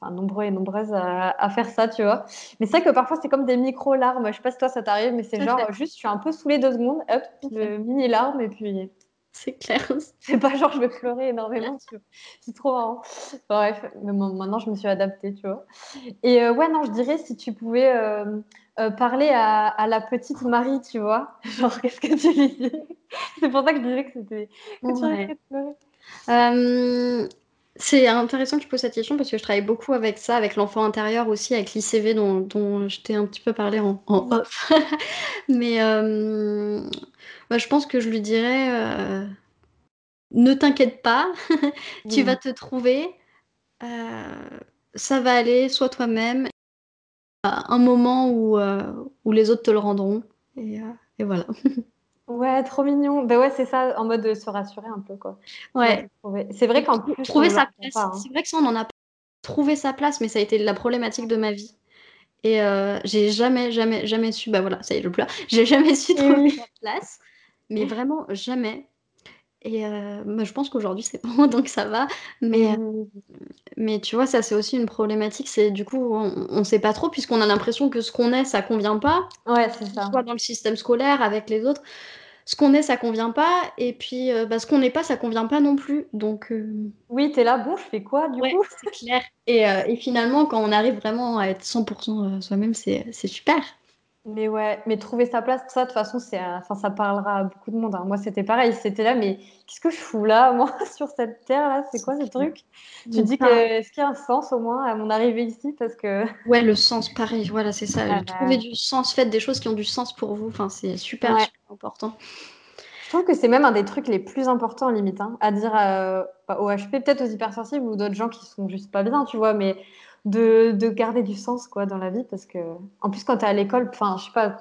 enfin, nombreux et nombreuses à, faire ça, tu vois. Mais c'est vrai que parfois, c'est comme des micro-larmes. Je sais pas si toi, ça t'arrive, mais c'est genre juste, je suis un peu saoulée deux secondes, hop, le mini-larme, et puis. C'est clair. C'est pas genre je vais pleurer énormément, c'est trop marrant. Bref, mais maintenant je me suis adaptée, tu vois. Et euh, ouais, non, je dirais si tu pouvais euh, euh, parler à, la petite Marie, tu vois. Genre, qu'est-ce que tu lui dis C'est pour ça que je disais que c'était. C'est intéressant que tu poses cette question parce que je travaille beaucoup avec ça, avec l'enfant intérieur aussi, avec l'ICV dont, dont je t'ai un petit peu parlé en, off. Mais bah, je pense que je lui dirais euh, ne t'inquiète pas, tu vas te trouver, euh, ça va aller, sois toi-même. Un moment où, euh, où les autres te le rendront. Et, et voilà. Ouais, trop mignon. Ben ouais, c'est ça, en mode de se rassurer un peu, quoi. Ouais. C'est vrai qu'en plus, trouver sa place. Hein. C'est vrai que ça, on en a trouvé sa place, mais ça a été la problématique de ma vie. Et euh, j'ai jamais, jamais, jamais su. Bah voilà, ça y est, je pleure. J'ai jamais su trouver sa place, mais vraiment jamais. Et euh, bah, je pense qu'aujourd'hui c'est bon, donc ça va. Mais, mmh. mais tu vois, ça c'est aussi une problématique. C'est du coup, on ne sait pas trop, puisqu'on a l'impression que ce qu'on est, ça convient pas. Ouais, c'est ça. Soit dans le système scolaire, avec les autres ce qu'on est, ça convient pas, et puis euh, bah, ce qu'on n'est pas, ça convient pas non plus. Donc euh, oui, tu es là, bon, je fais quoi du coup? C'est clair. Et, euh, et, finalement, quand on arrive vraiment à être 100% soi-même, c'est super. Mais ouais, mais trouver sa place, ça, de toute façon, c'est, enfin, ça parlera à beaucoup de monde. Hein. Moi, c'était pareil, c'était là, mais qu'est-ce que je fous là, moi, sur cette terre-là C'est quoi ce truc? Tu dis que, est-ce qu'il y a un sens au moins à mon arrivée ici? Parce que... Ouais, le sens, pareil, voilà, c'est ça. Ah trouver du sens, faites des choses qui ont du sens pour vous, enfin, c'est super, super important. Je trouve que c'est même un des trucs les plus importants, limite, hein, à dire euh, au HP, peut-être aux hypersensibles ou d'autres gens qui sont juste pas bien, tu vois, mais de, de, garder du sens quoi dans la vie parce que en plus quand tu es à l'école enfin je sais pas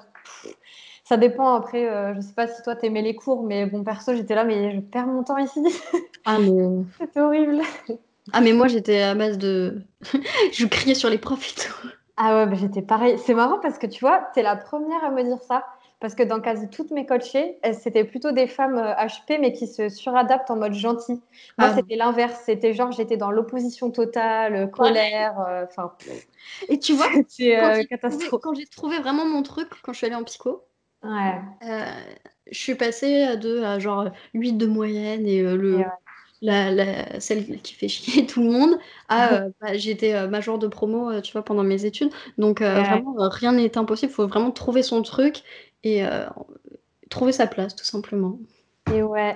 ça dépend après euh, je sais pas si toi t'aimais les cours mais bon perso j'étais là mais je perds mon temps ici. Ah mais c'était horrible. Ah mais moi j'étais à base de je criais sur les profs et tout. Ah ouais bah, j'étais pareil. C'est marrant parce que tu vois t'es la première à me dire ça parce que dans quasi toutes mes coachées, c'était plutôt des femmes HP, euh, mais qui se suradaptent en mode gentil. Moi, ah. c'était l'inverse. C'était genre, j'étais dans l'opposition totale, euh, colère. Euh. Et tu vois, c'est catastrophe. Quand j'ai trouvé vraiment mon truc, quand je suis allée en psycho, ouais. je suis passée de à genre 8 de moyenne et le. La, celle qui fait chier tout le monde. à bah, j'étais major de promo, tu vois, pendant mes études. Donc vraiment, rien n'est impossible. Il faut vraiment trouver son truc et euh, trouver sa place, tout simplement. Et ouais,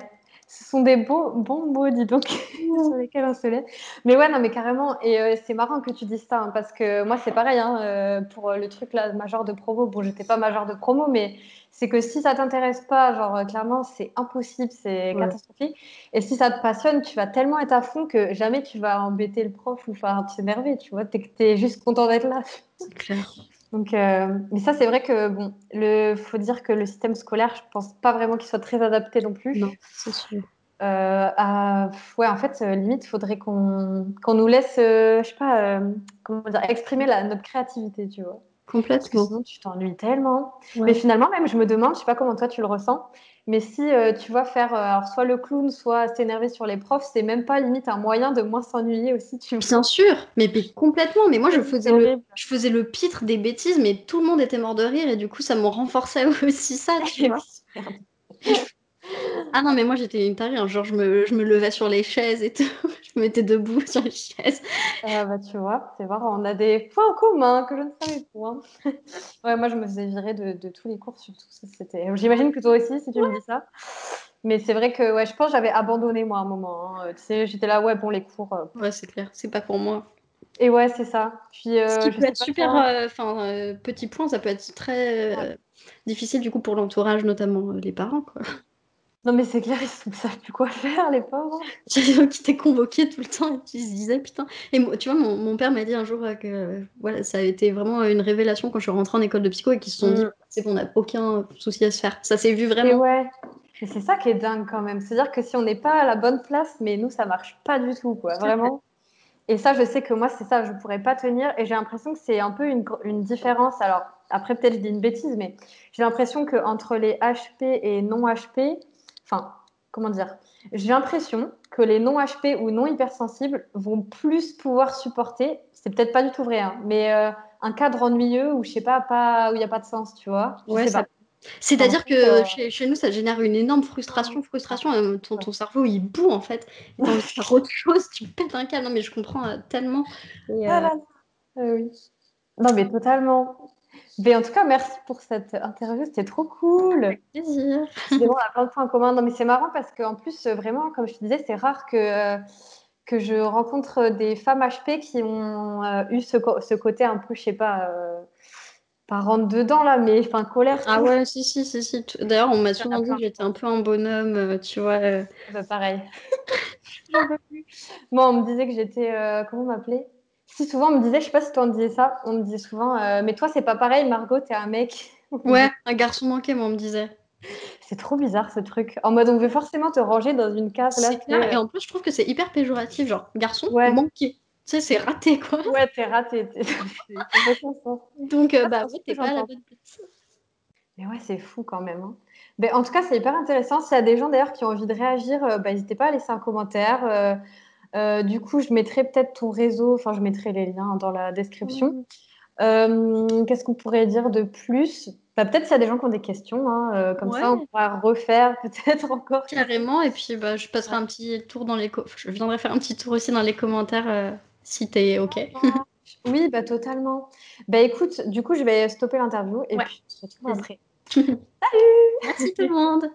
ce sont des beaux, bons mots, dis donc, sur lesquels on se lève. Mais ouais, non, mais carrément. Et euh, c'est marrant que tu dises ça, hein, parce que moi, c'est pareil, hein, euh, pour le truc là, major de promo. Bon, j'étais pas major de promo, mais c'est que si ça t'intéresse pas, genre, clairement, c'est impossible, c'est catastrophique. Et si ça te passionne, tu vas tellement être à fond que jamais tu vas embêter le prof ou faire t'énerver, tu vois. T'es es juste content d'être là. C'est clair. Donc, euh, mais ça, c'est vrai que bon, le faut dire que le système scolaire, je pense pas vraiment qu'il soit très adapté non plus. Non, c'est sûr. Euh, à, ouais, en fait, euh, limite, faudrait qu'on qu'on nous laisse, je sais pas, comment dire, exprimer la, notre créativité, tu vois. Complètement. sinon, tu t'ennuies tellement. Mais finalement, même, je me demande, je sais pas comment toi tu le ressens, mais si euh, tu vois faire euh, alors soit le clown, soit s'énerver sur les profs, c'est même pas limite un moyen de moins s'ennuyer aussi. Tu Bien sûr, mais, complètement. Mais moi, je faisais, le, je faisais le pitre des bêtises, mais tout le monde était mort de rire et du coup, ça me renforçait aussi ça, tu vois. Ah non, mais moi j'étais une tarée, hein. genre je me, je me levais sur les chaises et tout, je me mettais debout sur les chaises. Ah bah tu vois, c'est on a des points en commun que je ne savais pas. Hein. ouais, moi je me faisais virer de, de tous les cours surtout, c'était... J'imagine que toi aussi si tu me dis ça. Mais c'est vrai que ouais, je pense que j'avais abandonné moi à un moment. Hein. Tu sais, j'étais là, ouais, bon, les cours. Euh, ouais, c'est clair, c'est pas pour moi. Et ouais, c'est ça. Puis, euh, Ce qui peut être super, euh, enfin, petit point, ça peut être très difficile du coup pour l'entourage, notamment les parents, quoi. Non, mais c'est clair, ils ne savent plus quoi faire, les pauvres. Gens qui étaient convoqués tout le temps et qui se disaient putain. Et moi, tu vois, mon, mon père m'a dit un jour que voilà, ça a été vraiment une révélation quand je suis rentrée en école de psycho et qu'ils se sont dit mm. c'est bon, on n'a aucun souci à se faire. Ça s'est vu vraiment. Et ouais. Et c'est ça qui est dingue quand même. C'est-à-dire que si on n'est pas à la bonne place, mais nous, ça marche pas du tout, quoi. Vraiment. Et ça, je sais que moi, c'est ça, je pourrais pas tenir. Et j'ai l'impression que c'est un peu une, une différence. Alors, après, peut-être je dis une bêtise, mais j'ai l'impression qu'entre les HP et non HP, Enfin, comment dire J'ai l'impression que les non HP ou non hypersensibles vont plus pouvoir supporter. C'est peut-être pas du tout vrai, hein, mais euh, un cadre ennuyeux ou je sais pas, pas où il n'y a pas de sens, tu vois. Ouais, ça... C'est-à-dire que euh, chez, chez, nous, ça génère une énorme frustration, frustration. Euh, ton, ton, cerveau, il boue en fait. Et faire autre chose, tu pètes un câble. Non, mais je comprends tellement. Et, ah là là. oui. Non, mais totalement. Mais en tout cas, merci pour cette interview, c'était trop cool. Avec plaisir. C'est bon, on a plein de points en commun. Non, mais c'est marrant parce qu'en plus, vraiment, comme je te disais, c'est rare que, que je rencontre des femmes HP qui ont euh, eu ce, ce, côté un peu, je sais pas, euh, pas rentre dedans là, mais enfin colère. Ah ouais, si, si, si. si. D'ailleurs, on m'a souvent dit que j'étais un peu un bonhomme, euh, tu vois. Bah, pareil. Moi, on me disait que j'étais. comment m'appeler si souvent on me disait, je sais pas si toi on me disait ça, on me disait souvent, euh, mais toi c'est pas pareil, Margot, t'es un mec. Ouais, un garçon manqué, moi on me disait. C'est trop bizarre ce truc. En mode on veut forcément te ranger dans une case là. Clair, et en plus je trouve que c'est hyper péjoratif, genre garçon manqué. Tu sais, c'est raté quoi. Ouais, t'es raté. Donc euh, bah ouais, t'es pas à la bonne place. Mais ouais, c'est fou quand même. Hein. Mais en tout cas, c'est hyper intéressant. S'il y a des gens d'ailleurs qui ont envie de réagir, euh, bah, n'hésitez pas à laisser un commentaire. Euh, du coup, je mettrai peut-être ton réseau, enfin, je mettrai les liens dans la description. Euh, qu'est-ce qu'on pourrait dire de plus? Bah, Peut-être s'il y a des gens qui ont des questions, hein, euh, comme ça on pourra refaire peut-être encore. Carrément, et puis bah, je passerai un petit tour dans les. Je viendrai faire un petit tour aussi dans les commentaires si tu es OK. oui, bah, totalement. Bah, écoute, du coup, je vais stopper l'interview et puis on se retrouve après. Salut Merci tout le monde